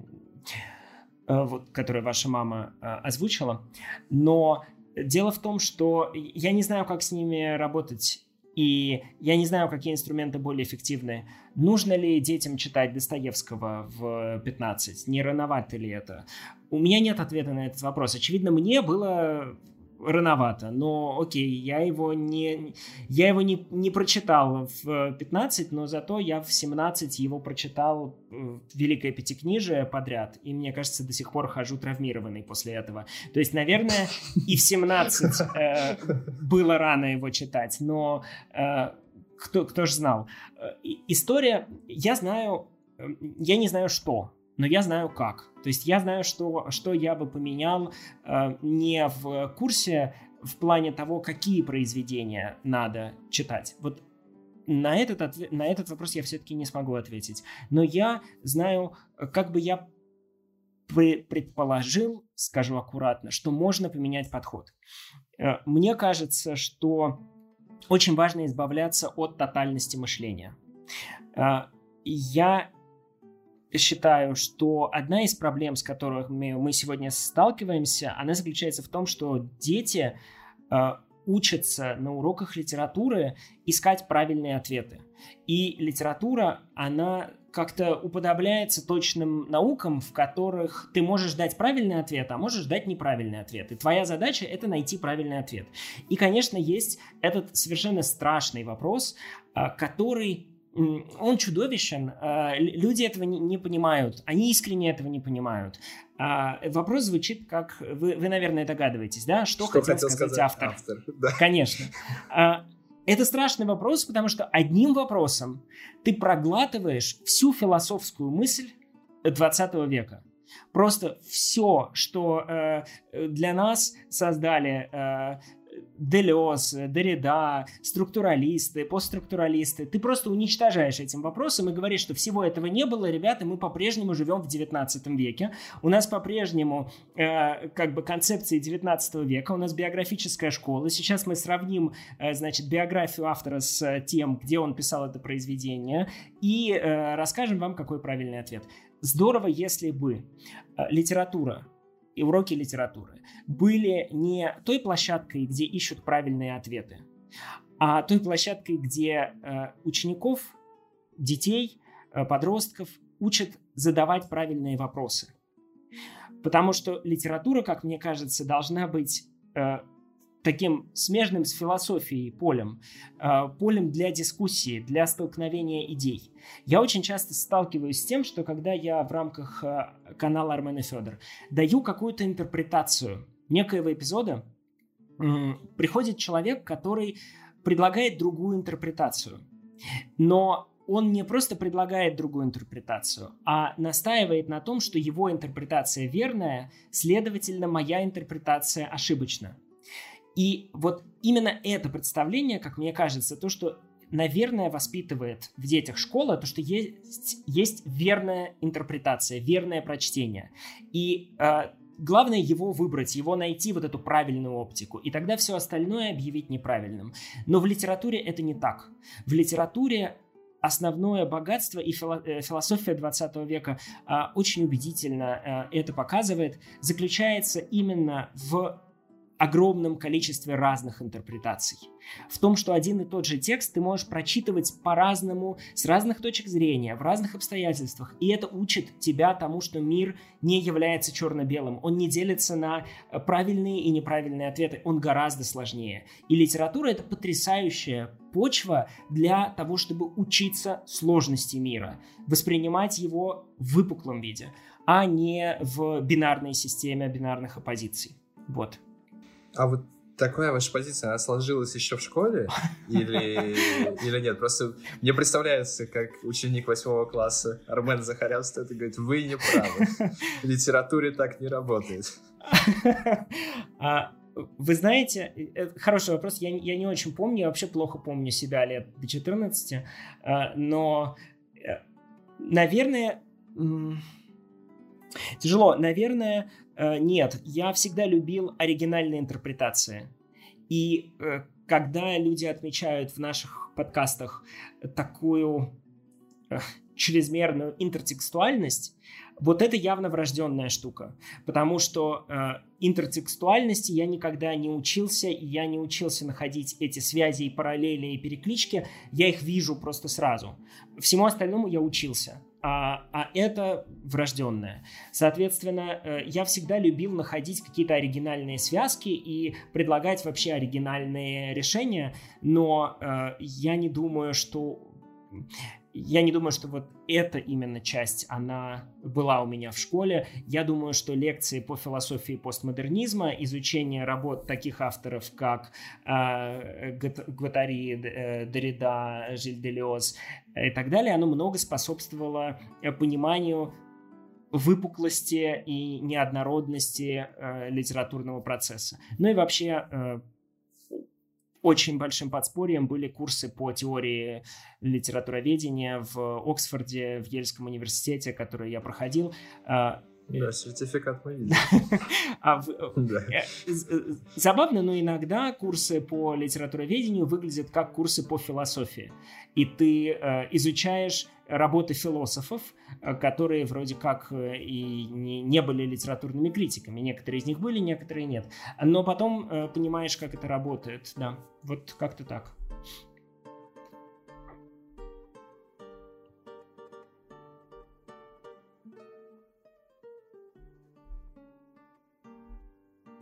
Speaker 4: вот, которые ваша мама озвучила. Но дело в том, что я не знаю, как с ними работать и я не знаю, какие инструменты более эффективны. Нужно ли детям читать Достоевского в 15? Не рановато ли это? У меня нет ответа на этот вопрос. Очевидно, мне было рановато, но окей, я его не, я его не, не прочитал в 15, но зато я в 17 его прочитал э, Великое Пятикнижие подряд, и мне кажется, до сих пор хожу травмированный после этого. То есть, наверное, и в 17 э, было рано его читать, но э, кто, кто же знал. Э, история, я знаю, э, я не знаю что, но я знаю как. То есть я знаю, что, что я бы поменял э, не в курсе в плане того, какие произведения надо читать. Вот на этот, ответ, на этот вопрос я все-таки не смогу ответить. Но я знаю, как бы я предположил, скажу аккуратно, что можно поменять подход. Э, мне кажется, что очень важно избавляться от тотальности мышления. Э, я считаю, что одна из проблем, с которыми мы сегодня сталкиваемся, она заключается в том, что дети э, учатся на уроках литературы искать правильные ответы. И литература, она как-то уподобляется точным наукам, в которых ты можешь дать правильный ответ, а можешь дать неправильный ответ. И твоя задача — это найти правильный ответ. И, конечно, есть этот совершенно страшный вопрос, а, который он чудовищен. А, люди этого не, не понимают. Они искренне этого не понимают. А, вопрос звучит как... Вы, вы наверное, догадываетесь, да? Что, что хотел, хотел сказать, сказать автор? автор да. Конечно. А, это страшный вопрос, потому что одним вопросом ты проглатываешь всю философскую мысль 20 века. Просто все, что э, для нас создали э, Делес, Derrida, структуралисты, постструктуралисты. Ты просто уничтожаешь этим вопросом и говоришь, что всего этого не было, ребята, мы по-прежнему живем в 19 веке. У нас по-прежнему э, как бы концепции 19 века, у нас биографическая школа. Сейчас мы сравним, э, значит, биографию автора с тем, где он писал это произведение, и э, расскажем вам, какой правильный ответ. Здорово, если бы э, литература и уроки литературы были не той площадкой, где ищут правильные ответы, а той площадкой, где э, учеников, детей, э, подростков учат задавать правильные вопросы. Потому что литература, как мне кажется, должна быть э, таким смежным с философией полем, э, полем для дискуссии, для столкновения идей. Я очень часто сталкиваюсь с тем, что когда я в рамках э, канала Армен и Федор даю какую-то интерпретацию некоего эпизода, приходит человек, который предлагает другую интерпретацию. Но он не просто предлагает другую интерпретацию, а настаивает на том, что его интерпретация верная, следовательно, моя интерпретация ошибочна. И вот именно это представление, как мне кажется, то, что, наверное, воспитывает в детях школа, то, что есть, есть верная интерпретация, верное прочтение. И э, главное его выбрать, его найти, вот эту правильную оптику, и тогда все остальное объявить неправильным. Но в литературе это не так. В литературе основное богатство и э, философия 20 века а, очень убедительно э, это показывает, заключается именно в огромном количестве разных интерпретаций. В том, что один и тот же текст ты можешь прочитывать по-разному, с разных точек зрения, в разных обстоятельствах. И это учит тебя тому, что мир не является черно-белым. Он не делится на э, правильные и неправильные ответы. Он гораздо сложнее. И литература — это потрясающая почва для того, чтобы учиться сложности мира, воспринимать его в выпуклом виде, а не в бинарной системе бинарных оппозиций. Вот.
Speaker 2: А вот такая ваша позиция, она сложилась еще в школе или, или нет? Просто мне представляется, как ученик восьмого класса Армен Захарян стоит и говорит, вы не правы, в литературе так не работает.
Speaker 4: А, вы знаете, это хороший вопрос, я, я не очень помню, я вообще плохо помню себя лет до 14, а, но, э, наверное, тяжело, наверное, Э, нет, я всегда любил оригинальные интерпретации. И э, когда люди отмечают в наших подкастах такую э, чрезмерную интертекстуальность, вот это явно врожденная штука, потому что э, интертекстуальности я никогда не учился, и я не учился находить эти связи и параллели и переклички, я их вижу просто сразу. Всему остальному я учился а, а это врожденное. Соответственно, э, я всегда любил находить какие-то оригинальные связки и предлагать вообще оригинальные решения, но э, я не думаю, что я не думаю, что вот эта именно часть, она была у меня в школе. Я думаю, что лекции по философии постмодернизма, изучение работ таких авторов, как э, Гватари, э, Derrida, Жиль Делиоз и так далее, оно много способствовало э, пониманию выпуклости и неоднородности э, литературного процесса. Ну и вообще э, очень большим подспорьем были курсы по теории литературоведения в Оксфорде, в Ельском университете, которые я проходил.
Speaker 2: Да, сертификат мы видим.
Speaker 4: А э, э, забавно, но иногда курсы по литературоведению выглядят как курсы по философии. И ты э, изучаешь работы философов, которые вроде как и не были литературными критиками. Некоторые из них были, некоторые нет. Но потом понимаешь, как это работает. Да, вот как-то так.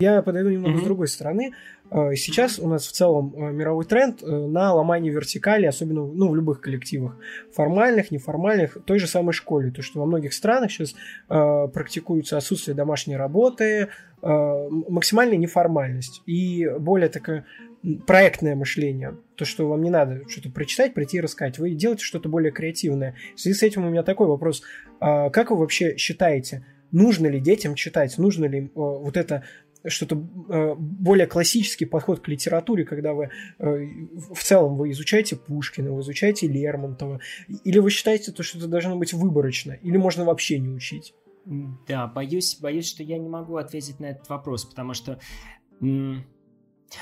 Speaker 1: Я подойду немного mm-hmm. с другой стороны. Э, сейчас у нас в целом э, мировой тренд э, на ломание вертикали, особенно ну, в любых коллективах, формальных, неформальных, той же самой школе. То, что во многих странах сейчас э, практикуется отсутствие домашней работы, э, максимальная неформальность и более такое проектное мышление. То, что вам не надо что-то прочитать, прийти и рассказать. Вы делаете что-то более креативное. В связи с этим у меня такой вопрос. Как вы вообще считаете, нужно ли детям читать, нужно ли вот это что-то э, более классический подход к литературе, когда вы э, в целом вы изучаете Пушкина, вы изучаете Лермонтова, или вы считаете, то, что это должно быть выборочно, или можно вообще не учить?
Speaker 4: Да, боюсь, боюсь, что я не могу ответить на этот вопрос, потому что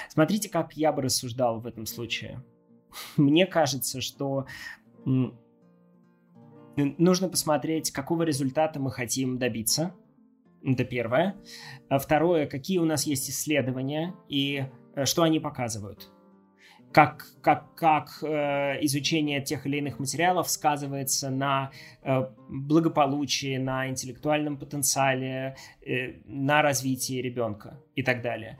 Speaker 4: смотрите, как я бы рассуждал в этом случае. Мне кажется, что нужно посмотреть, какого результата мы хотим добиться – это первое. А второе, какие у нас есть исследования и э, что они показывают. Как, как, как э, изучение тех или иных материалов сказывается на э, благополучии, на интеллектуальном потенциале, э, на развитии ребенка и так далее.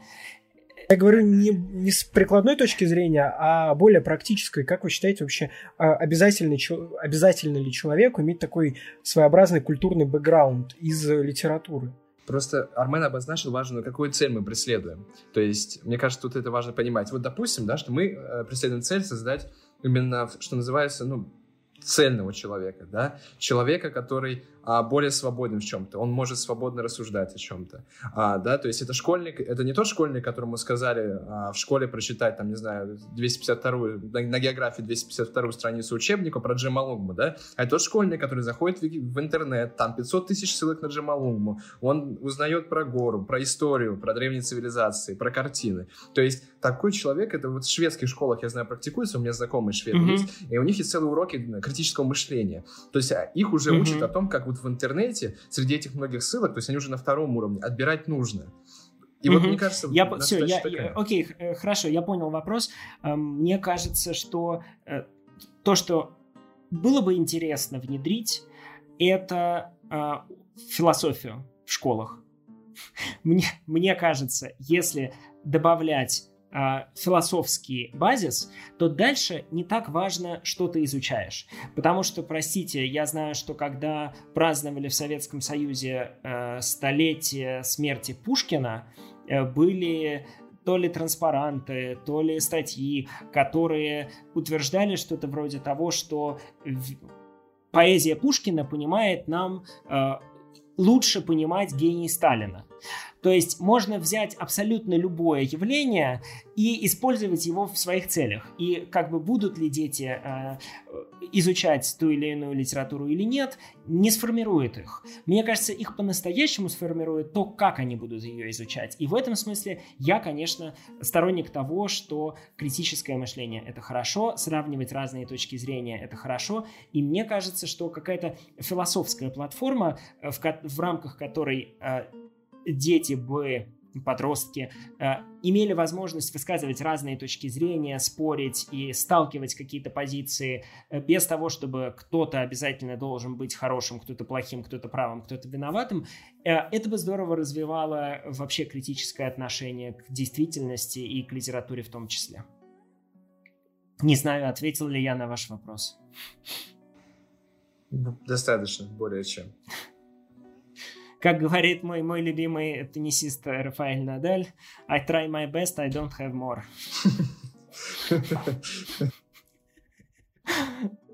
Speaker 1: Я говорю не, не с прикладной точки зрения, а более практической. Как вы считаете вообще, а, обязательно, обязательно ли человеку иметь такой своеобразный культурный бэкграунд из литературы?
Speaker 2: Просто Армен обозначил важную, какую цель мы преследуем. То есть, мне кажется, тут это важно понимать. Вот, допустим, да, что мы э, преследуем цель создать именно, что называется, ну, цельного человека, да, человека, который более свободен в чем-то, он может свободно рассуждать о чем-то, а, да, то есть это школьник, это не тот школьник, которому сказали а, в школе прочитать, там, не знаю, 252 на, на географии 252 страницу учебника про Джемалунгму, да, а это тот школьник, который заходит в, в интернет, там 500 тысяч ссылок на Джемалунгму, он узнает про гору, про историю, про древние цивилизации, про картины, то есть такой человек, это вот в шведских школах, я знаю, практикуется, у меня знакомые шведы mm-hmm. есть, и у них есть целые уроки критического мышления, то есть а, их уже mm-hmm. учат о том, как вот в интернете, среди этих многих ссылок, то есть они уже на втором уровне, отбирать нужно.
Speaker 4: И вот мне кажется, я, все, я, такая. окей, э, хорошо, я понял вопрос. Эм, мне кажется, что э, то, что было бы интересно внедрить, это э, философию в школах. Мне, мне кажется, если добавлять философский базис, то дальше не так важно, что ты изучаешь. Потому что, простите, я знаю, что когда праздновали в Советском Союзе э, столетие смерти Пушкина, э, были то ли транспаранты, то ли статьи, которые утверждали что-то вроде того, что поэзия Пушкина понимает нам э, лучше понимать гений Сталина. То есть можно взять абсолютно любое явление и использовать его в своих целях. И как бы будут ли дети э, изучать ту или иную литературу или нет, не сформирует их. Мне кажется, их по-настоящему сформирует то, как они будут ее изучать. И в этом смысле я, конечно, сторонник того, что критическое мышление — это хорошо, сравнивать разные точки зрения — это хорошо. И мне кажется, что какая-то философская платформа, э, в, в рамках которой э, дети бы подростки э, имели возможность высказывать разные точки зрения, спорить и сталкивать какие-то позиции э, без того, чтобы кто-то обязательно должен быть хорошим, кто-то плохим, кто-то правым, кто-то виноватым, э, это бы здорово развивало вообще критическое отношение к действительности и к литературе в том числе. Не знаю, ответил ли я на ваш вопрос.
Speaker 2: Достаточно, более чем.
Speaker 4: Как говорит мой, мой любимый теннисист Рафаэль Надаль, I try my best, I don't have more.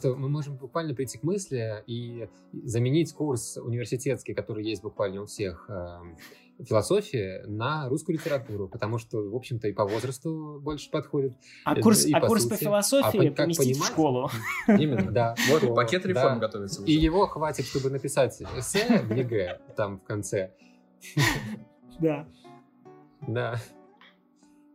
Speaker 3: то мы можем буквально прийти к мысли и заменить курс университетский, который есть буквально у всех э, философии, на русскую литературу, потому что, в общем-то, и по возрасту больше подходит.
Speaker 4: А курс, и а по, курс сути, по философии а поместить понимать, в школу.
Speaker 2: Именно. Да. Вот пакет реформ готовится
Speaker 3: И его хватит, чтобы написать эссе в ЕГЭ там в конце.
Speaker 4: Да.
Speaker 3: Да.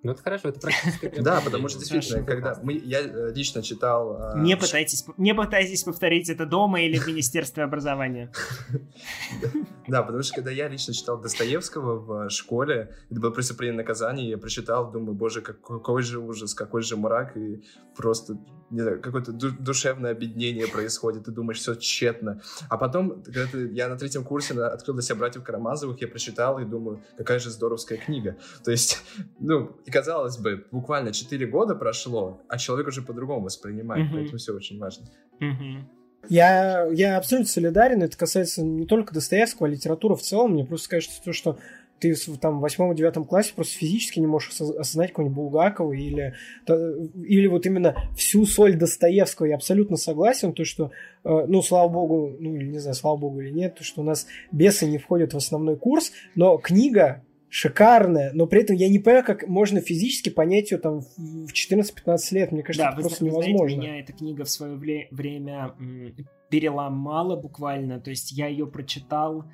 Speaker 3: Ну, это хорошо, это практически...
Speaker 2: Да, потому что действительно, когда мы, я э, лично читал...
Speaker 4: А, не пытайтесь, не пытайтесь повторить это дома или в Министерстве образования.
Speaker 2: Да, потому что когда я лично читал Достоевского в школе, это было преступление наказания, я прочитал, думаю, боже, какой же ужас, какой же мрак, и просто, не знаю, какое-то душевное объединение происходит, ты думаешь, все тщетно. А потом, когда я на третьем курсе открыл для себя «Братьев Карамазовых», я прочитал и думаю, какая же здоровская книга. То есть, ну, казалось бы, буквально 4 года прошло, а человек уже по-другому воспринимает, mm-hmm. поэтому все очень важно.
Speaker 4: Mm-hmm.
Speaker 1: Я, я абсолютно солидарен, это касается не только Достоевского, а литературы в целом. Мне просто кажется, то, что ты там в восьмом-девятом классе просто физически не можешь осознать какого-нибудь Булгакова или, или вот именно всю соль Достоевского. Я абсолютно согласен, то, что, э, ну, слава богу, ну, не знаю, слава богу или нет, то, что у нас бесы не входят в основной курс, но книга шикарная, но при этом я не понимаю, как можно физически понять ее там в 14-15 лет. Мне кажется, да, это вы, просто вы невозможно.
Speaker 4: Знаете, меня эта книга в свое время переломала буквально. То есть я ее прочитал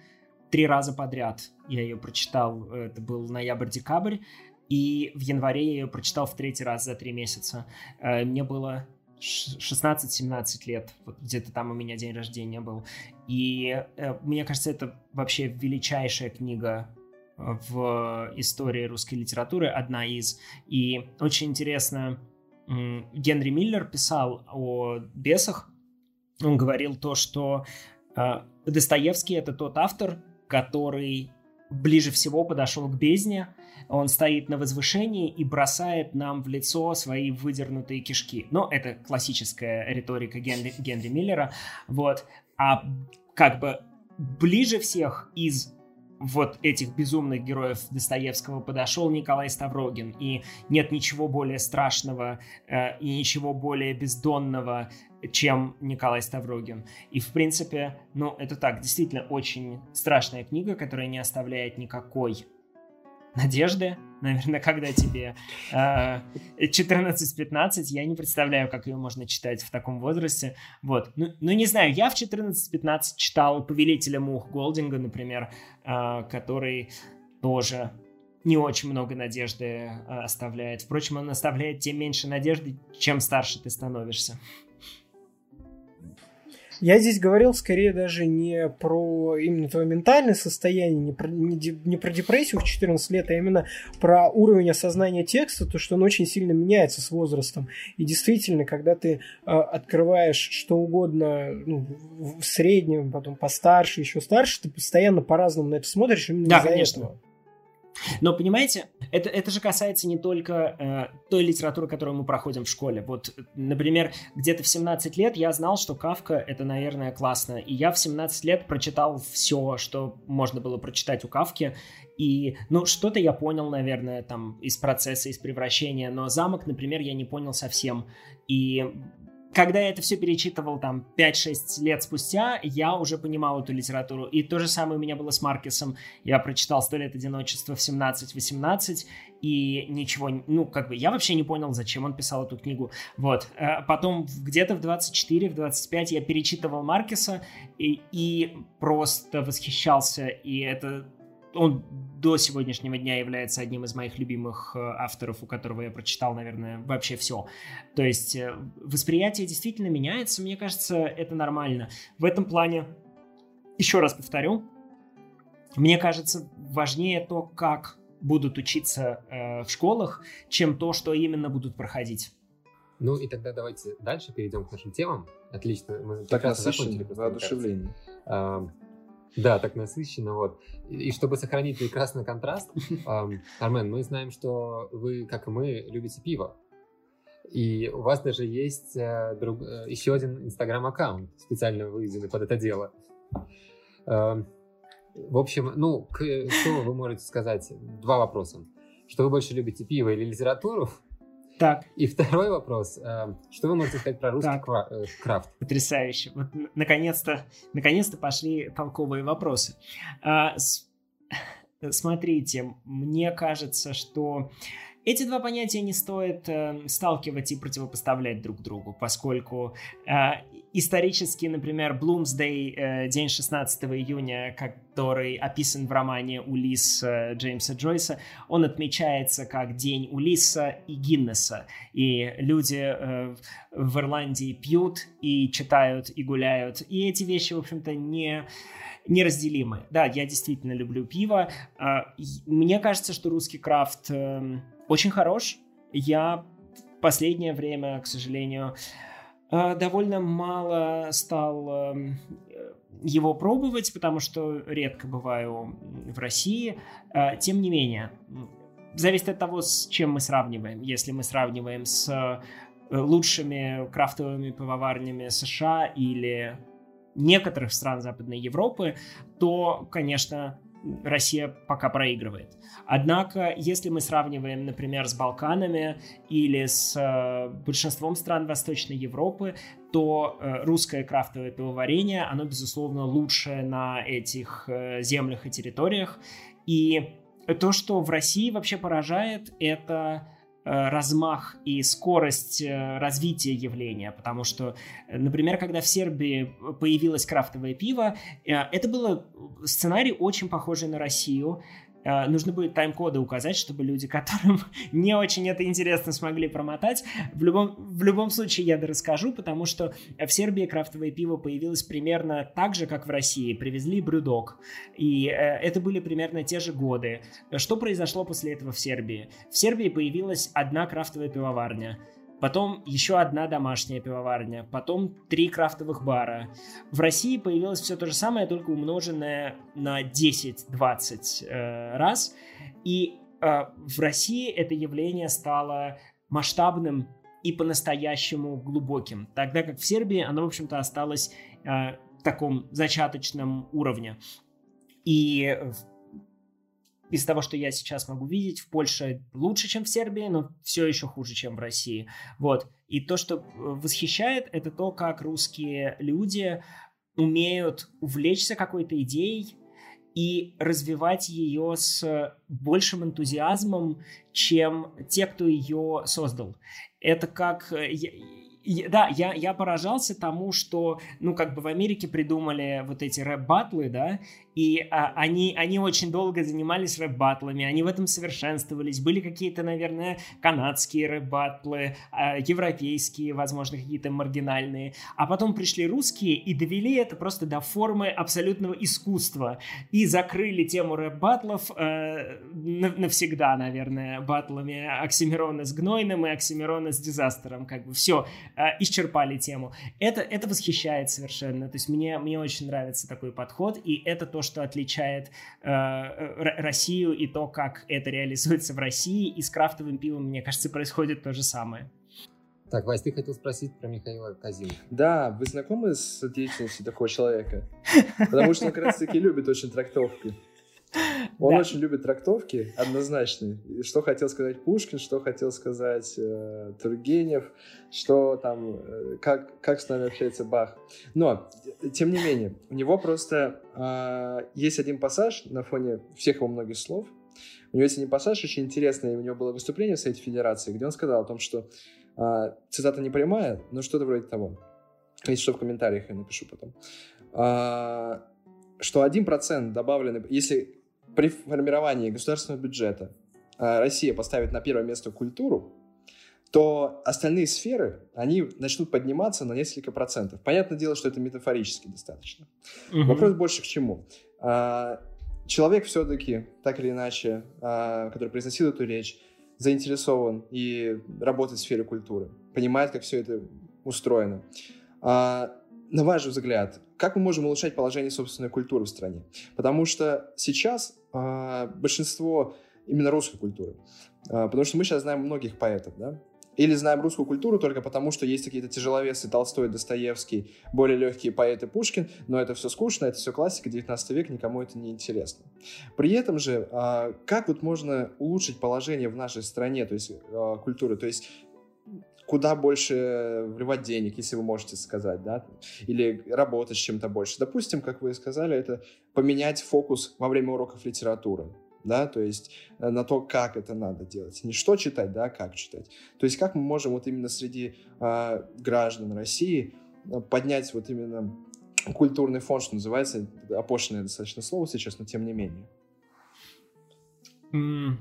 Speaker 4: три раза подряд. Я ее прочитал, это был ноябрь-декабрь, и в январе я ее прочитал в третий раз за три месяца. Э, мне было 16-17 лет, вот где-то там у меня день рождения был. И э, мне кажется, это вообще величайшая книга в истории русской литературы, одна из. И очень интересно, Генри Миллер писал о бесах. Он говорил то, что э, Достоевский это тот автор, который ближе всего подошел к бездне. Он стоит на возвышении и бросает нам в лицо свои выдернутые кишки. Но это классическая риторика Генри, Генри Миллера. Вот. А как бы ближе всех из вот этих безумных героев Достоевского подошел Николай Ставрогин, и нет ничего более страшного э, и ничего более бездонного, чем Николай Ставрогин. И, в принципе, ну, это так, действительно очень страшная книга, которая не оставляет никакой надежды, наверное, когда тебе э, 14-15, я не представляю, как ее можно читать в таком возрасте. Вот. Ну, ну не знаю, я в 14-15 читал «Повелителя мух» Голдинга, например, э, который тоже не очень много надежды э, оставляет. Впрочем, он оставляет тем меньше надежды, чем старше ты становишься.
Speaker 1: Я здесь говорил скорее даже не про именно твое ментальное состояние, не про, не, не про депрессию в 14 лет, а именно про уровень осознания текста, то, что он очень сильно меняется с возрастом. И действительно, когда ты э, открываешь что угодно ну, в среднем, потом постарше, еще старше, ты постоянно по-разному на это смотришь именно
Speaker 4: да, конечно. этого. Но понимаете, это, это же касается не только э, той литературы, которую мы проходим в школе. Вот, например, где-то в 17 лет я знал, что Кавка это, наверное, классно. И я в 17 лет прочитал все, что можно было прочитать у Кавки. И, ну, что-то я понял, наверное, там, из процесса, из превращения, но замок, например, я не понял совсем. И когда я это все перечитывал там 5-6 лет спустя, я уже понимал эту литературу. И то же самое у меня было с Маркесом. Я прочитал «Сто лет одиночества» в 17-18, и ничего, ну, как бы, я вообще не понял, зачем он писал эту книгу. Вот. Э, потом где-то в 24, в 25 я перечитывал Маркеса и, и просто восхищался, и это он до сегодняшнего дня является одним из моих любимых э, авторов, у которого я прочитал, наверное, вообще все. То есть э, восприятие действительно меняется, мне кажется, это нормально. В этом плане, еще раз повторю, мне кажется, важнее то, как будут учиться э, в школах, чем то, что именно будут проходить.
Speaker 3: Ну и тогда давайте дальше перейдем к нашим темам. Отлично.
Speaker 2: Мы так насыщенно, воодушевление.
Speaker 3: Да, так насыщенно, вот. И чтобы сохранить прекрасный контраст, Армен, мы знаем, что вы, как и мы, любите пиво. И у вас даже есть э, друг, э, еще один инстаграм-аккаунт, специально выведенный под это дело. В общем, ну, к, что вы можете сказать? Два вопроса. Что вы больше любите, пиво или литературу?
Speaker 4: Так.
Speaker 3: И второй вопрос. Э, что вы можете сказать про русский так. Э, крафт?
Speaker 4: Потрясающе. Вот наконец-то, наконец-то пошли толковые вопросы. А, смотрите, мне кажется, что эти два понятия не стоит э, сталкивать и противопоставлять друг другу, поскольку э, исторически, например, Блумсдей, э, день 16 июня, который описан в романе «Улисс» э, Джеймса Джойса, он отмечается как день Улисса и Гиннесса. И люди э, в Ирландии пьют и читают и гуляют. И эти вещи, в общем-то, не неразделимы. Да, я действительно люблю пиво. А, мне кажется, что русский крафт эм, очень хорош. Я в последнее время, к сожалению, э, довольно мало стал эм, его пробовать, потому что редко бываю в России. Э, тем не менее, зависит от того, с чем мы сравниваем. Если мы сравниваем с э, лучшими крафтовыми пивоварнями США или некоторых стран Западной Европы, то, конечно, Россия пока проигрывает. Однако, если мы сравниваем, например, с Балканами или с э, большинством стран Восточной Европы, то э, русское крафтовое пивоварение, оно, безусловно, лучшее на этих э, землях и территориях. И то, что в России вообще поражает, это размах и скорость э, развития явления, потому что, э, например, когда в Сербии появилось крафтовое пиво, это было сценарий очень похожий на Россию, Э, нужно будет тайм-коды указать, чтобы люди, которым не очень это интересно, смогли промотать. В любом, в любом случае я расскажу, потому что в Сербии крафтовое пиво появилось примерно так же, как в России. Привезли брюдок. И э, это были примерно те же годы. Что произошло после этого в Сербии? В Сербии появилась одна крафтовая пивоварня – потом еще одна домашняя пивоварня, потом три крафтовых бара. В России появилось все то же самое, только умноженное на 10-20 э, раз. И э, в России это явление стало масштабным и по-настоящему глубоким, тогда как в Сербии оно, в общем-то, осталось э, в таком зачаточном уровне. И из того, что я сейчас могу видеть, в Польше лучше, чем в Сербии, но все еще хуже, чем в России. Вот. И то, что э, восхищает, это то, как русские люди умеют увлечься какой-то идеей и развивать ее с большим энтузиазмом, чем те, кто ее создал. Это как э, да, я, я поражался тому, что, ну, как бы в Америке придумали вот эти рэп-батлы, да, и а, они, они очень долго занимались рэп-батлами, они в этом совершенствовались, были какие-то, наверное, канадские рэп-батлы, а, европейские, возможно, какие-то маргинальные, а потом пришли русские и довели это просто до формы абсолютного искусства, и закрыли тему рэп-батлов э, навсегда, наверное, батлами Оксимирона с Гнойным и Оксимирона с Дизастером, как бы все, э, исчерпали тему. Это, это восхищает совершенно. То есть мне, мне очень нравится такой подход, и это то, что отличает э, Россию и то, как это реализуется в России. И с крафтовым пивом, мне кажется, происходит то же самое.
Speaker 3: Так, Вась, ты хотел спросить про Михаила Казимова.
Speaker 2: Да, вы знакомы с деятельностью такого человека? Потому что он как раз-таки любит очень трактовки. Он да. очень любит трактовки однозначные. Что хотел сказать Пушкин, что хотел сказать э, Тургенев, что там, э, как, как с нами общается Бах. Но, тем не менее, у него просто э, есть один пассаж на фоне всех его многих слов. У него есть один пассаж очень интересный, у него было выступление в Совете Федерации, где он сказал о том, что э, цитата не прямая, но что-то вроде того. Если что, в комментариях я напишу потом. Э, что 1% добавленный, если при формировании государственного бюджета а, Россия поставит на первое место культуру, то остальные сферы, они начнут подниматься на несколько процентов. Понятное дело, что это метафорически достаточно. Угу. Вопрос больше к чему. А, человек все-таки, так или иначе, а, который произносил эту речь, заинтересован и работает в сфере культуры, понимает, как все это устроено. На ваш взгляд, как мы можем улучшать положение собственной культуры в стране? Потому что сейчас э, большинство именно русской культуры, э, потому что мы сейчас знаем многих поэтов, да, или знаем русскую культуру только потому, что есть какие-то тяжеловесы Толстой, Достоевский, более легкие поэты Пушкин, но это все скучно, это все классика, 19 век, никому это не интересно. При этом же, а, как вот можно улучшить положение в нашей стране, то есть культуры, то есть куда больше вливать денег, если вы можете сказать, да, или работать с чем-то больше. Допустим, как вы сказали, это поменять фокус во время уроков литературы да, то есть э, на то, как это надо делать. Не что читать, да, а как читать. То есть как мы можем вот именно среди э, граждан России э, поднять вот именно культурный фонд, что называется, опошенное достаточно слово сейчас, но тем не менее.
Speaker 4: Mm.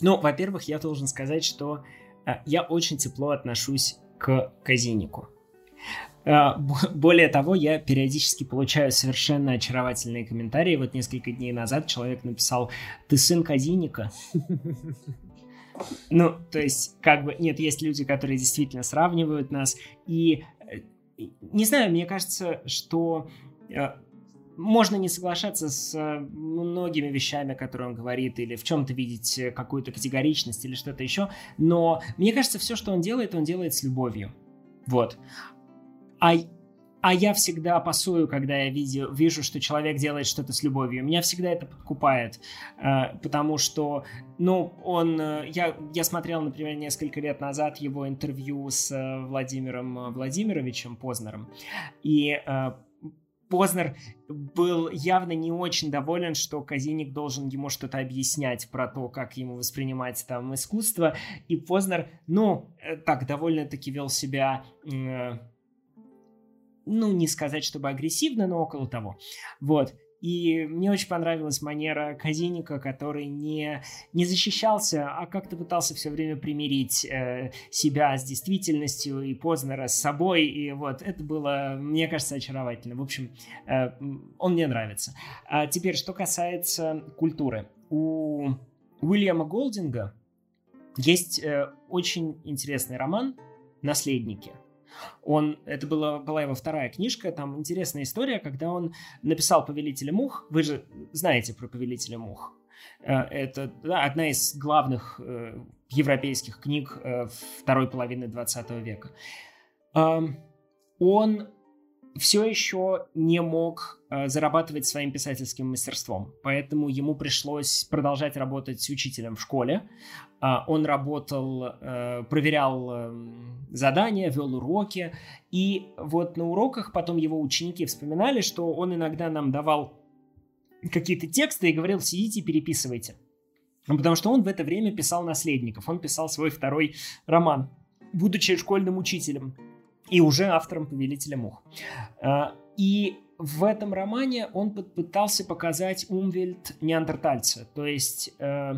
Speaker 4: Ну, во-первых, я должен сказать, что я очень тепло отношусь к казинику. Э, более того, я периодически получаю совершенно очаровательные комментарии. Вот несколько дней назад человек написал «Ты сын Казиника?» Ну, то есть, как бы, нет, есть люди, которые действительно сравнивают нас. И, э, не знаю, мне кажется, что э, можно не соглашаться с многими вещами, которые он говорит, или в чем-то видеть какую-то категоричность или что-то еще, но мне кажется, все, что он делает, он делает с любовью. Вот. А, а я всегда пасую, когда я видео, вижу, что человек делает что-то с любовью. Меня всегда это подкупает, э, потому что, ну, он... Э, я, я смотрел, например, несколько лет назад его интервью с э, Владимиром Владимировичем Познером, и Познер был явно не очень доволен, что Казиник должен ему что-то объяснять про то, как ему воспринимать там искусство. И Познер, ну, так довольно-таки вел себя ну, не сказать, чтобы агрессивно, но около того. Вот. И мне очень понравилась манера Казиника, который не, не защищался, а как-то пытался все время примирить э, себя с действительностью и Познера с собой. И вот это было, мне кажется, очаровательно. В общем, э, он мне нравится. А теперь, что касается культуры. У Уильяма Голдинга есть э, очень интересный роман «Наследники». Он, это была, была его вторая книжка, там интересная история, когда он написал «Повелителя мух». Вы же знаете про «Повелителя мух». Э, это да, одна из главных э, европейских книг э, второй половины 20 века. Э, он все еще не мог э, зарабатывать своим писательским мастерством, поэтому ему пришлось продолжать работать учителем в школе. Э, он работал, э, проверял э, задания, вел уроки, и вот на уроках потом его ученики вспоминали, что он иногда нам давал какие-то тексты и говорил, сидите, переписывайте. Потому что он в это время писал «Наследников», он писал свой второй роман, будучи школьным учителем и уже автором «Повелителя мух». А, и в этом романе он пытался показать Умвельд неандертальца. То есть э,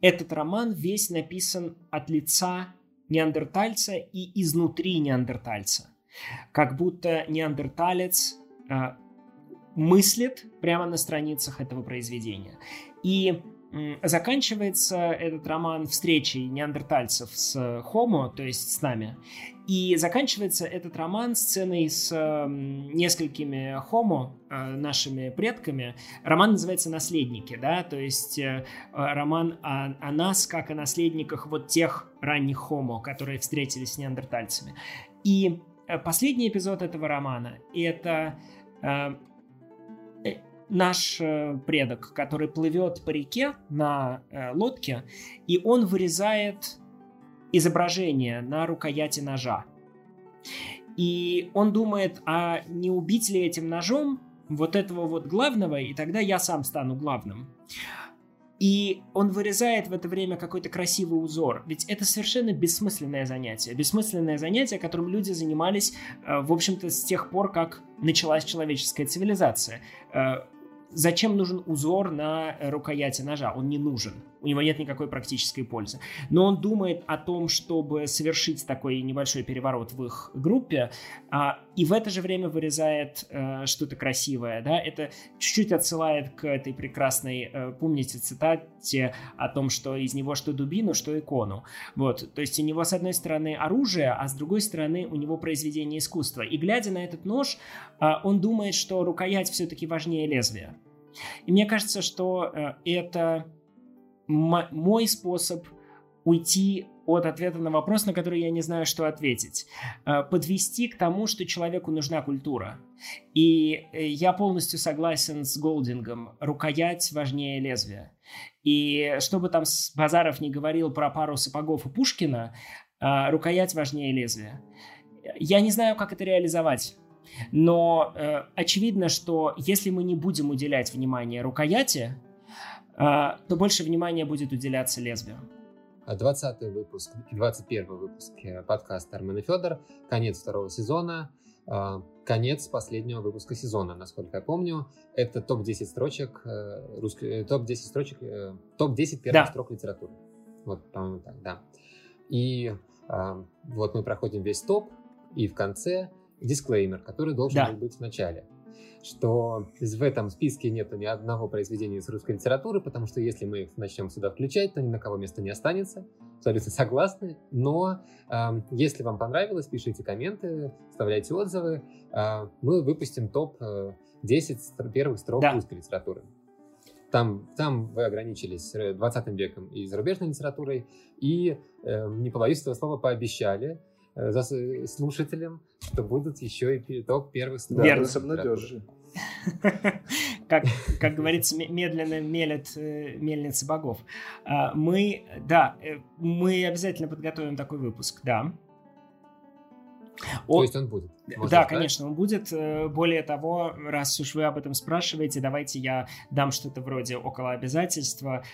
Speaker 4: этот роман весь написан от лица неандертальца и изнутри неандертальца. Как будто неандерталец э, мыслит прямо на страницах этого произведения. И заканчивается этот роман встречей неандертальцев с Homo, то есть с нами. И заканчивается этот роман сценой с э, несколькими Homo, э, нашими предками. Роман называется «Наследники», да, то есть э, роман о, о нас, как о наследниках вот тех ранних Homo, которые встретились с неандертальцами. И э, последний эпизод этого романа — это э, наш э, предок, который плывет по реке на э, лодке, и он вырезает изображение на рукояти ножа. И он думает, а не убить ли этим ножом вот этого вот главного, и тогда я сам стану главным. И он вырезает в это время какой-то красивый узор. Ведь это совершенно бессмысленное занятие. Бессмысленное занятие, которым люди занимались, э, в общем-то, с тех пор, как началась человеческая цивилизация зачем нужен узор на рукояти ножа? Он не нужен. У него нет никакой практической пользы. Но он думает о том, чтобы совершить такой небольшой переворот в их группе, а, и в это же время вырезает а, что-то красивое. Да? Это чуть-чуть отсылает к этой прекрасной, а, помните, цитате о том, что из него что дубину, что икону. Вот. То есть у него с одной стороны оружие, а с другой стороны у него произведение искусства. И глядя на этот нож, а, он думает, что рукоять все-таки важнее лезвия. И мне кажется, что э, это мой способ уйти от ответа на вопрос, на который я не знаю, что ответить. Э, подвести к тому, что человеку нужна культура. И э, я полностью согласен с Голдингом. Рукоять важнее лезвия. И что бы там Базаров не говорил про пару сапогов и Пушкина, А, рукоять важнее лезвия. Я не знаю, как это реализовать. Но э, очевидно, что если мы не будем уделять внимание рукояти, э, то больше внимания будет уделяться лезвию.
Speaker 3: 20 выпуск, 21 выпуск э, подкаста Армен и Федор, конец второго сезона, э, конец последнего выпуска сезона, насколько я помню. Это топ-10 строчек, э, русской, топ-10 строчек, топ-10 первых да. строк литературы. Вот, по-моему, так, да. И вот мы проходим весь топ, и в конце дисклеймер, который должен да. быть в начале что в этом списке нет ни одного произведения из русской литературы, потому что если мы их начнем сюда включать, то ни на кого места не останется. Абсолютно согласны. Но э, если вам понравилось, пишите комменты, оставляйте отзывы. Э, мы выпустим топ-10 э, первых строк да. русской литературы. Там, там вы ограничились 20 веком и зарубежной литературой, и, э, не побоюсь этого слова, пообещали, Э, за слушателям, что будут еще и топ первых
Speaker 2: студентов. Да, обнадежи.
Speaker 4: Как, как говорится, медленно мелят э, мельницы богов. А, мы, да, э, мы обязательно подготовим такой выпуск, да.
Speaker 3: То есть он будет?
Speaker 4: Можно да, сказать? конечно, он будет. Э, более того, раз уж вы об этом спрашиваете, давайте я дам что-то вроде около обязательства.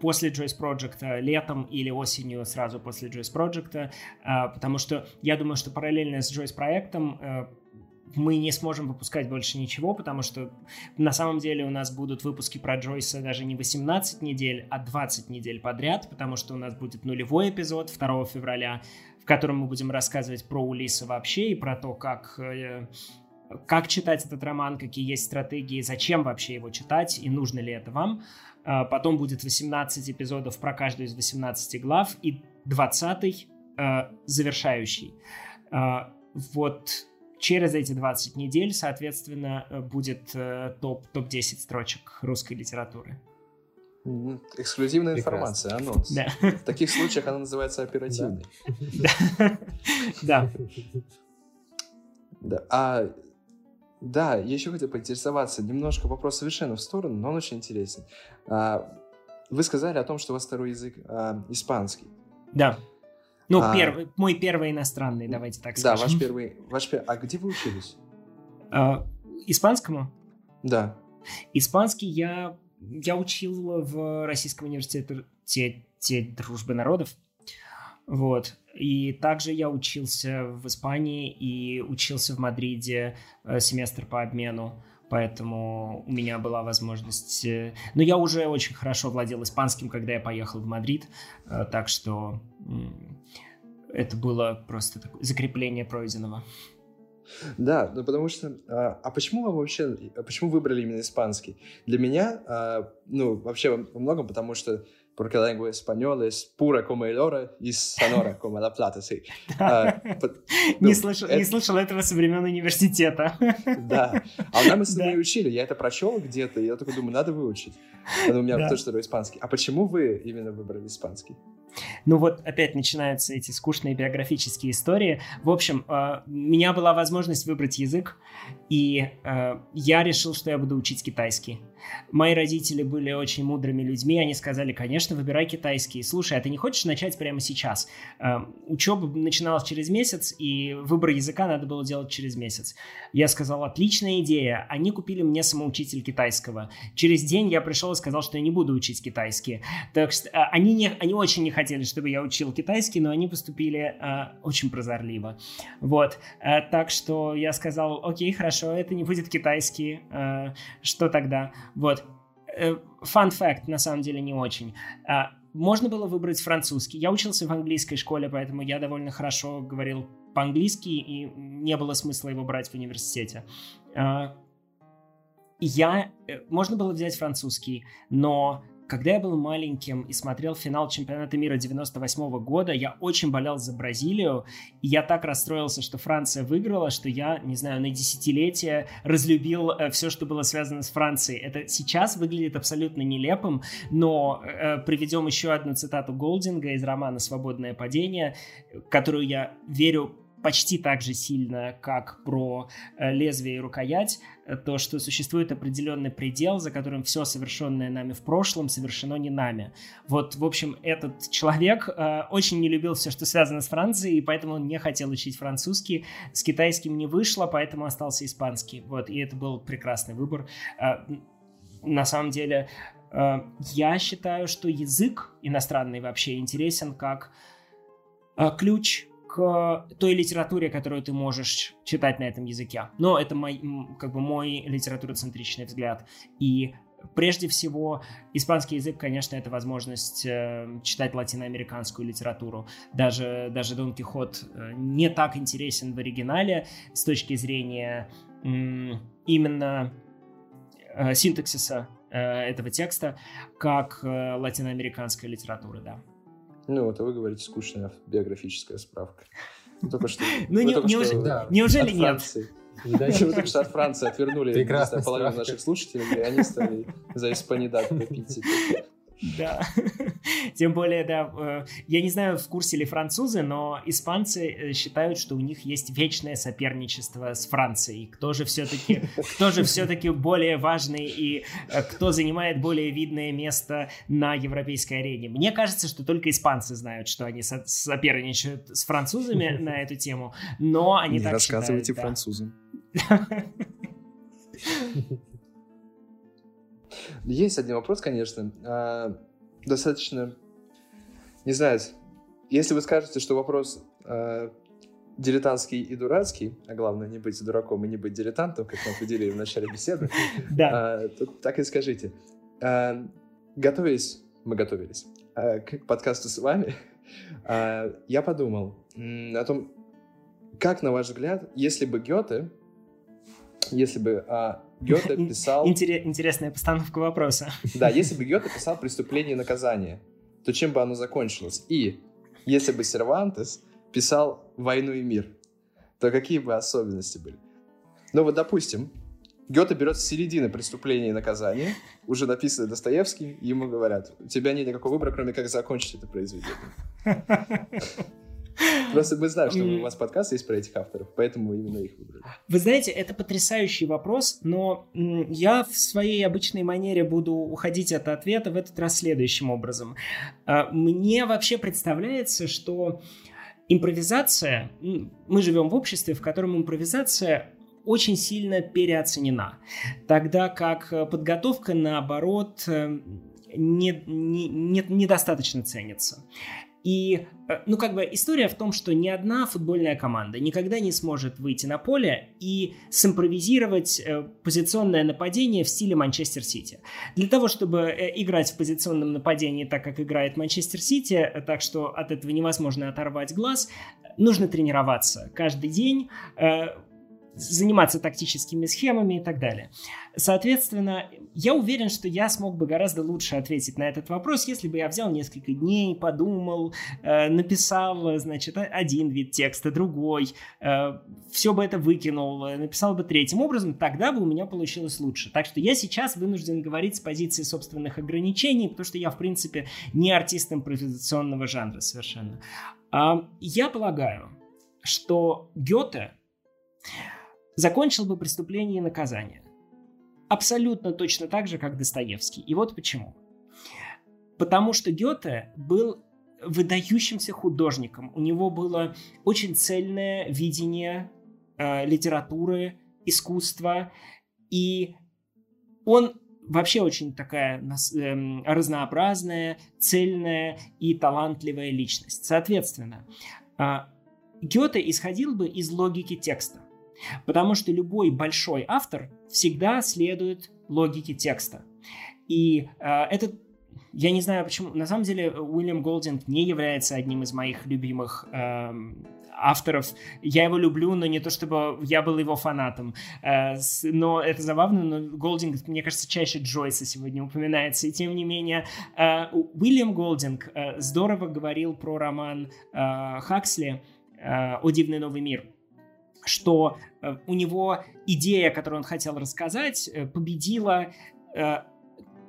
Speaker 4: После Joyce Project летом или осенью сразу после Joyce Project, потому что я думаю, что параллельно с Joyce проектом мы не сможем выпускать больше ничего, потому что на самом деле у нас будут выпуски про Джойса даже не 18 недель, а 20 недель подряд, потому что у нас будет нулевой эпизод 2 февраля, котором мы будем рассказывать про Улиса вообще и про то, как э, как читать этот роман, какие есть стратегии, зачем вообще его читать и нужно ли это вам. А, потом будет 18 эпизодов про каждую из 18 глав и 20 э, завершающий. А, вот через эти 20 недель, соответственно, будет э, топ, топ-10 строчек русской литературы.
Speaker 2: Эксклюзивная информация, анонс. Да. В таких случаях она называется оперативной.
Speaker 4: Да.
Speaker 2: Да. А да, я еще хотел поинтересоваться. Немножко вопрос совершенно в сторону, но он очень интересен. А, вы сказали о том, что у вас второй язык а, испанский.
Speaker 4: Да. Ну, а, первый, мой первый иностранный, давайте так
Speaker 2: скажем. Да, ваш первый, ваш первый. А где вы учились?
Speaker 4: А, испанскому?
Speaker 2: Да.
Speaker 4: Испанский я я учил в Российском университете дружбы народов. Вот. И также я учился в Испании и учился в Мадриде э, семестр по обмену. Поэтому у меня была возможность... Э, но я уже очень хорошо владел испанским, когда я поехал в Мадрид. Э, так что это было просто такое закрепление пройденного.
Speaker 2: Да, ну потому что... А, а почему вы вообще... А почему выбрали именно испанский? Для меня, а, ну, вообще во многом потому что porque la lengua española es pura como el oro y sonora como la plata, sí.
Speaker 4: А, не, слышал, не слышал этого со времен университета.
Speaker 2: Да, а нам с тобой учили, я это прочел где-то, и я только думаю, надо выучить. У меня тоже второй испанский. А почему вы именно выбрали испанский?
Speaker 4: Ну вот опять начинаются эти скучные биографические истории. В общем, э, у меня была возможность выбрать язык, и э, я решил, что я буду учить китайский. Мои родители были очень мудрыми людьми, они сказали, конечно, выбирай китайский. Слушай, а ты не хочешь начать прямо сейчас? Э, учеба начиналась через месяц, и выбор языка надо было делать через месяц. Я сказал, отличная идея. Они купили мне самоучитель китайского. Через день я пришел и сказал, что я не буду учить китайский. Так что они, не, они очень не хотели, чтобы я учил китайский, но они поступили э, очень прозорливо. Вот. Э, так что я сказал, окей, хорошо, это не будет китайский. Э, что тогда? Вот. Фан э, факт, на самом деле, не очень. Э, можно было выбрать французский. Я учился в английской школе, поэтому я довольно хорошо говорил по-английски, и не было смысла его брать в университете. Э, я... Э, можно было взять французский, но когда я был маленьким и смотрел финал чемпионата мира 98 -го года, я очень болел за Бразилию, и я так расстроился, что Франция выиграла, что я, не знаю, на десятилетие разлюбил э, все, что было связано с Францией. Это сейчас выглядит абсолютно нелепым, но э, приведем еще одну цитату Голдинга из романа «Свободное падение», которую я верю почти так же сильно, как про э, лезвие и рукоять, э, то, что существует определенный предел, за которым все совершенное нами в прошлом совершено не нами. Вот, в общем, этот человек э, очень не любил все, что связано с Францией, и поэтому он не хотел учить французский. С китайским не вышло, поэтому остался испанский. Вот, и это был прекрасный выбор. Э, на самом деле, э, я считаю, что язык иностранный вообще интересен как э, ключ к той литературе, которую ты можешь читать на этом языке. Но это мой, как бы мой литературоцентричный взгляд. И прежде всего, испанский язык, конечно, это возможность э, читать латиноамериканскую литературу. Даже, даже Дон Кихот э, не так интересен в оригинале с точки зрения э, именно э, синтаксиса э, этого текста, как э, латиноамериканская литература, да.
Speaker 2: Ну, вот, а вы говорите, скучная биографическая справка. Только что...
Speaker 4: Ну, не, неужели, что, да. нет?
Speaker 2: Вы только что от Франции отвернули половину наших слушателей, и они стали за испанидат пить.
Speaker 4: Да. Тем более, да, э, я не знаю, в курсе ли французы, но испанцы э, считают, что у них есть вечное соперничество с Францией. Кто же все-таки, кто же все-таки более важный и э, кто занимает более видное место на европейской арене? Мне кажется, что только испанцы знают, что они соперничают с французами на эту тему, но они не так
Speaker 2: рассказывайте
Speaker 4: считают,
Speaker 2: французам. Есть один вопрос, конечно. А, достаточно, не знаю, если вы скажете, что вопрос а, дилетантский и дурацкий, а главное не быть дураком и не быть дилетантом, как мы определили в начале беседы, а, то так и скажите. Готовились, мы готовились к подкасту с вами, я подумал о том, как, на ваш взгляд, если бы Гёте, если бы Гёте писал...
Speaker 4: Интересная постановка вопроса.
Speaker 2: Да, если бы Гёте писал «Преступление и наказание», то чем бы оно закончилось? И если бы Сервантес писал «Войну и мир», то какие бы особенности были? Ну вот, допустим, Гёте берет с середины преступления и наказания, уже написанное Достоевским, и ему говорят, у тебя нет никакого выбора, кроме как закончить это произведение. Просто мы знаем, что у вас подкаст есть про этих авторов, поэтому именно их выбрали.
Speaker 4: Вы знаете, это потрясающий вопрос, но я в своей обычной манере буду уходить от ответа в этот раз следующим образом. А, мне вообще представляется, что импровизация, мы живем в обществе, в котором импровизация очень сильно переоценена, тогда как подготовка, наоборот, э, не, не, не, недостаточно ценится. И, э, ну, как бы история в том, что ни одна футбольная команда никогда не сможет выйти на поле и симпровизировать э, позиционное нападение в стиле Манчестер Сити. Для того, чтобы э, играть в позиционном нападении так, как играет Манчестер Сити, так что от этого невозможно оторвать глаз, нужно тренироваться каждый день, заниматься тактическими схемами и так далее. Соответственно, я уверен, что я смог бы гораздо лучше ответить на этот вопрос, если бы я взял несколько дней, подумал, э, написал, значит, один вид текста, другой, э, все бы это выкинул, э, написал бы третьим образом, тогда бы у меня получилось лучше. Так что я сейчас вынужден говорить с позиции собственных ограничений, потому что я, в принципе, не артист импровизационного жанра совершенно. А, я полагаю, что Гёте закончил бы преступление и наказание. Абсолютно точно так же, как Достоевский. И вот почему. Потому что Гёте был выдающимся художником. У него было очень цельное видение э, литературы, искусства. И он вообще очень такая э, разнообразная, цельная и талантливая личность. Соответственно, э, Гёте исходил бы из логики текста. Потому что любой большой автор всегда следует логике текста. И э, этот я не знаю почему. На самом деле Уильям Голдинг не является одним из моих любимых э, авторов. Я его люблю, но не то чтобы я был его фанатом. Э, с, но это забавно, но Голдинг, мне кажется, чаще Джойса сегодня упоминается. И тем не менее, э, Уильям Голдинг э, здорово говорил про роман э, Хаксли э, «О дивный новый мир» что э, у него идея, которую он хотел рассказать, э, победила э,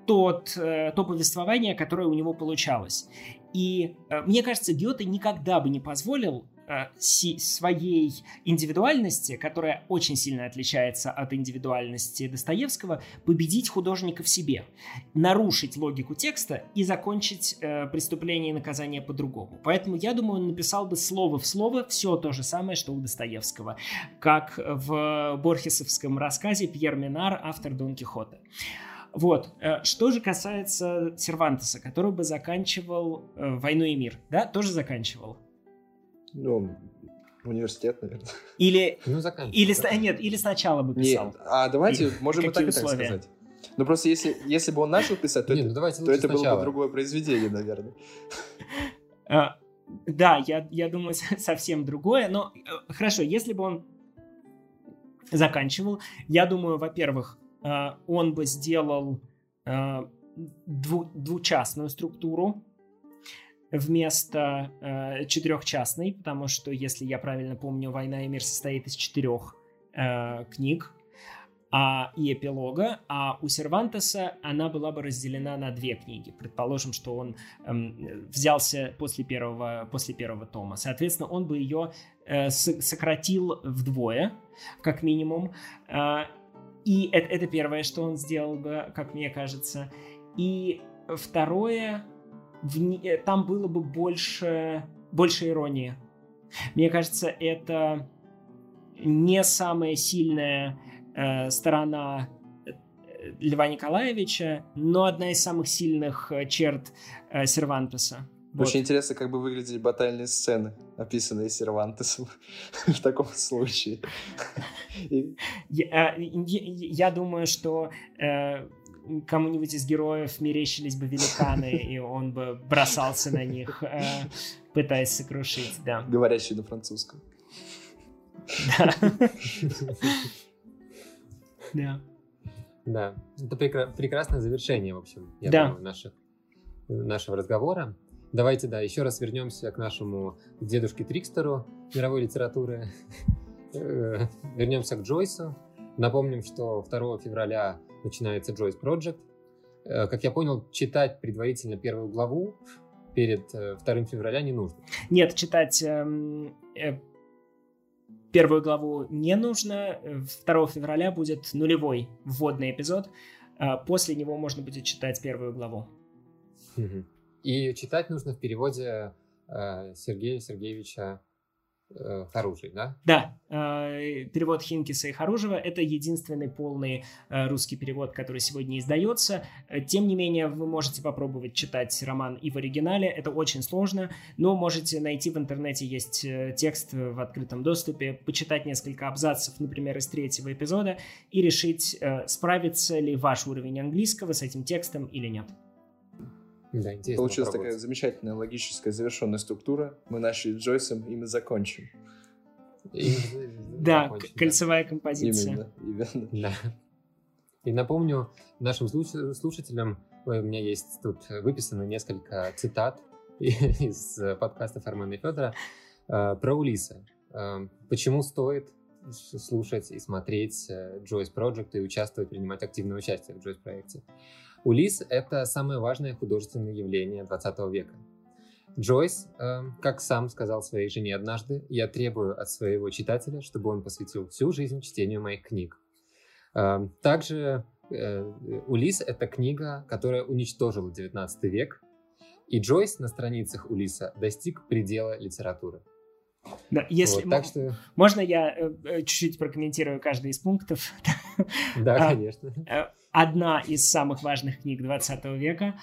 Speaker 4: тот, то повествование, которое у него получалось. И мне кажется, Гёте никогда бы не позволил своей индивидуальности, которая очень сильно отличается от индивидуальности Достоевского, победить художника в себе, нарушить логику текста и закончить э, преступление и наказание по-другому. Поэтому я думаю, он написал бы слово в слово все то же самое, что у Достоевского, как в Борхесовском рассказе Пьер Минар, автор Дон Кихота. Вот. Э, что же касается Сервантеса, который бы заканчивал э, «Войну и мир», да, тоже заканчивал?
Speaker 2: Ну, университет, наверное.
Speaker 4: Или,
Speaker 3: Ну,
Speaker 4: или,
Speaker 3: заканчивай.
Speaker 4: нет, или сначала бы писал.
Speaker 2: Нет, а давайте,
Speaker 4: И
Speaker 2: можем и так, и так сказать. Ну, просто если, если бы он начал писать, то,
Speaker 3: Не,
Speaker 2: это,
Speaker 3: ну давайте
Speaker 2: то это было бы
Speaker 3: сначала.
Speaker 2: другое произведение, наверное.
Speaker 4: А, да, я, я думаю, совсем другое. Но э, хорошо, если бы он заканчивал, я думаю, во-первых, э, он бы сделал э, дву- двучастную структуру вместо э, четырехчастной, потому что, если я правильно помню, «Война и мир» состоит из четырех э, книг а, и эпилога, а у Сервантеса она была бы разделена на две книги. Предположим, что он эм, взялся после первого, после первого тома. Соответственно, он бы ее э, сократил вдвое, как минимум. А, и это, это первое, что он сделал бы, как мне кажется. И второе, в э, там было бы больше, больше иронии. Мне кажется, это не самая сильная э, сторона э, Льва Николаевича, но одна из самых сильных э, черт э, Сервантеса. Вот.
Speaker 2: Очень интересно, как бы выглядели батальные сцены, описанные Сервантесом в таком случае.
Speaker 4: Я, думаю, что кому-нибудь из героев мерещились бы великаны, и он бы бросался на них, э, пытаясь сокрушить, да.
Speaker 2: Говорящий на французском.
Speaker 4: Да. Да.
Speaker 3: Да, это прекра- прекрасное завершение, в общем, я
Speaker 4: Да.
Speaker 3: думаю, наших, нашего разговора. Давайте, да, еще раз вернемся к нашему дедушке Трикстеру мировой литературы. Э, Вернемся к Джойсу. Напомним, что 2 февраля начинается Джойс Project. Э, Как я понял, читать предварительно первую главу перед э, 2 февраля не нужно.
Speaker 4: Нет, читать эм, э, первую главу не нужно. 2 февраля будет нулевой вводный эпизод. После него можно будет читать первую главу.
Speaker 3: И читать нужно в переводе э, Сергея Сергеевича э, Харужий, да?
Speaker 4: Да, э, перевод Хинкиса и Харужева – это единственный полный э, русский перевод, который сегодня издается. Тем не менее, вы можете попробовать читать роман и в оригинале. Это очень сложно, но можете найти в интернете, есть текст в открытом доступе, почитать несколько абзацев, например, из третьего эпизода, и решить, справится ли ваш уровень английского с этим текстом или нет.
Speaker 3: Да, интересно.
Speaker 2: Получилась такая замечательная логическая завершенная структура. Мы начали с Джойсом, и мы закончим.
Speaker 3: И-
Speaker 4: Да, кольцевая композиция.
Speaker 2: Именно, именно.
Speaker 3: Да. И напомню нашим слуш- слушателям, у меня есть тут выписано несколько цитат из подкаста Армена и Федора э, про Улиса. Э, Почему стоит слушать и смотреть э, Joyce Project и участвовать, принимать активное участие в Joyce проекте. Улис — это самое важное художественное явление 20 века. Джойс, э, как сам сказал своей жене однажды, я требую от своего читателя, чтобы он посвятил всю жизнь чтению моих книг. Э, Также э, Улис — это книга, которая уничтожила 19 век, и Джойс на страницах Улиса достиг предела литературы.
Speaker 4: Да, если
Speaker 3: Вот, так что,
Speaker 4: Можно я э, э, чуть-чуть прокомментирую каждый из пунктов?
Speaker 3: да,
Speaker 4: А,
Speaker 3: конечно.
Speaker 4: Э, Одна из самых важных книг 20 века.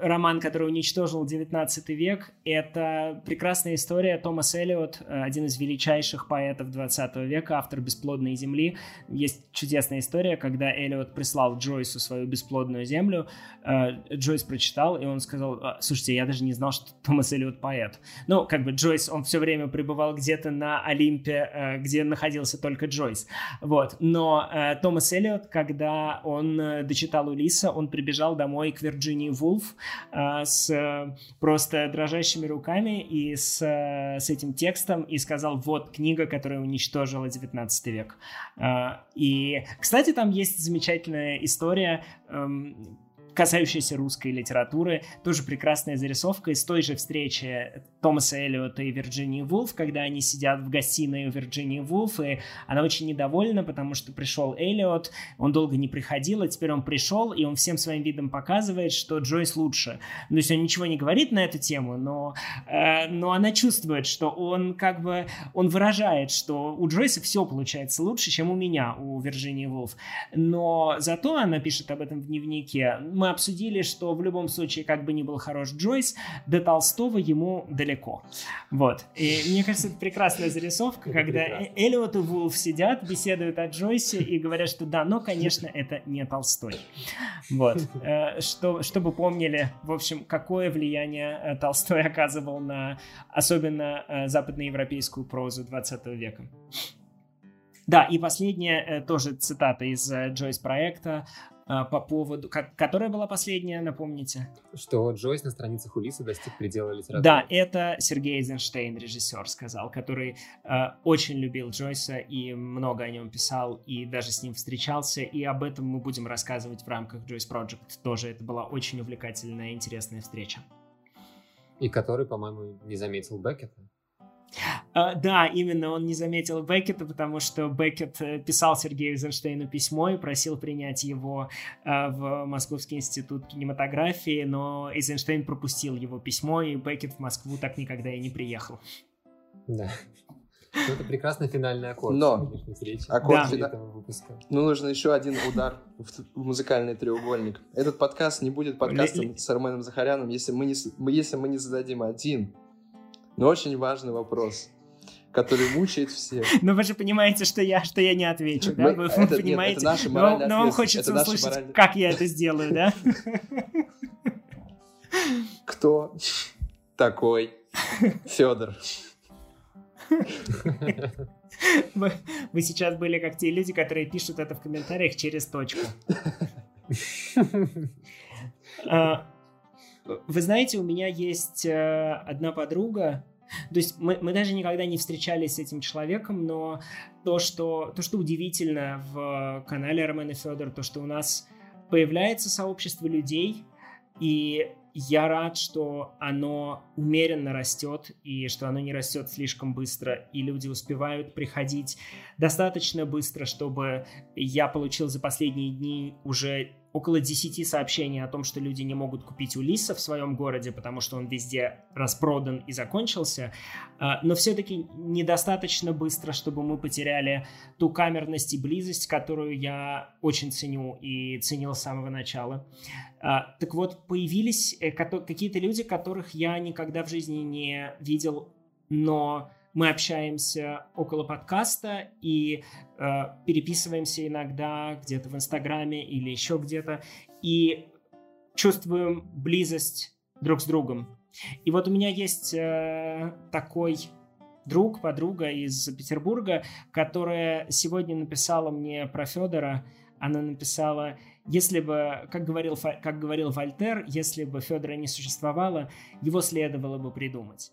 Speaker 4: Роман, который уничтожил 19 век, это прекрасная история. Томас Эллиот, э, один из величайших поэтов 20 века, автор «Бесплодной земли». Есть чудесная история, когда Эллиот прислал Джойсу свою «Бесплодную землю». Э, Джойс прочитал, и он сказал, «А, слушайте, я даже не знал, что Томас Эллиот поэт. Ну, как бы Джойс, он все время пребывал где-то на Олимпе, э, где находился только Джойс. Вот. Но Томас Эллиот, когда он дочитал Улиса, он прибежал домой к Вирджинии Вулф э, с э, просто дрожащими руками и с, э, с этим текстом и сказал, вот книга, которая уничтожила 19 век. Э, и, кстати, там есть замечательная история, эм, касающаяся русской литературы, тоже прекрасная зарисовка из той же встречи Томаса Эллиота и Вирджинии Вулф, когда они сидят в гостиной у Вирджинии Вулф, и она очень недовольна, потому что пришел Эллиот, он долго не приходил, а теперь он пришел, и он всем своим видом показывает, что Джойс лучше. То есть он ничего не говорит на эту тему, но, э, но она чувствует, что он как бы, он выражает, что у Джойса все получается лучше, чем у меня, у Вирджинии Вулф. Но зато она пишет об этом в дневнике. Мы обсудили, что в любом случае, как бы ни был хорош Джойс, до Толстого ему далеко далеко. Вот. И мне кажется, это прекрасная зарисовка, это когда прекрасно. Эллиот и Вулф сидят, беседуют о Джойсе и говорят, что да, но, конечно, это не Толстой. Вот. Э, что, чтобы помнили, в общем, какое влияние э, Толстой оказывал на особенно э, западноевропейскую прозу 20 века. Да, и последняя тоже цитата из Джойс проекта. А, по поводу... Как, которая была последняя, напомните?
Speaker 3: Что Джойс на страницах Улиса достиг предела литературы.
Speaker 4: Да, это Сергей Эйзенштейн, режиссер, сказал, который э, очень любил Джойса и много о нем писал, и даже с ним встречался, и об этом мы будем рассказывать в рамках Джойс Project. Тоже это была очень увлекательная и интересная встреча.
Speaker 3: И который, по-моему, не заметил Беккета.
Speaker 4: Uh, да, именно он не заметил Беккета, потому что Беккет э, писал Сергею Эйзенштейну письмо и просил принять его uh, в Московский институт кинематографии, но Эйзенштейн пропустил его письмо, и Беккет в Москву так никогда и не приехал.
Speaker 3: Да. Ну, это прекрасный финальный аккорд.
Speaker 2: Но аккорд да. этого выпуска. Ну, нужно еще один удар в музыкальный треугольник. Этот подкаст не будет подкастом с Арменом Захаряном, если мы не, если мы не зададим один но очень важный вопрос который мучает всех.
Speaker 4: Но вы же понимаете, что я, что я не отвечу, да? Вы, это, понимаете? Нет, это наша но, но вам хочется это услышать, моральная... как я это сделаю, да?
Speaker 2: Кто такой Федор?
Speaker 4: Вы, вы сейчас были как те люди, которые пишут это в комментариях через точку. А, вы знаете, у меня есть э, одна подруга, то есть мы, мы даже никогда не встречались с этим человеком, но то, что, то, что удивительно в канале Роман и Федор, то, что у нас появляется сообщество людей, и я рад, что оно умеренно растет, и что оно не растет слишком быстро, и люди успевают приходить достаточно быстро, чтобы я получил за последние дни уже около 10 сообщений о том, что люди не могут купить Улиса в своем городе, потому что он везде распродан и закончился, а, но все-таки недостаточно быстро, чтобы мы потеряли ту камерность и близость, которую я очень ценю и ценил с самого начала. А, так вот, появились э, какие-то люди, которых я никогда в жизни не видел, но мы общаемся около подкаста и э, переписываемся иногда где-то в Инстаграме или еще где-то и чувствуем близость друг с другом. И вот у меня есть э, такой друг, подруга из Петербурга, которая сегодня написала мне про Федора. Она написала, если бы, как говорил, как говорил Вольтер, если бы Федора не существовало, его следовало бы придумать.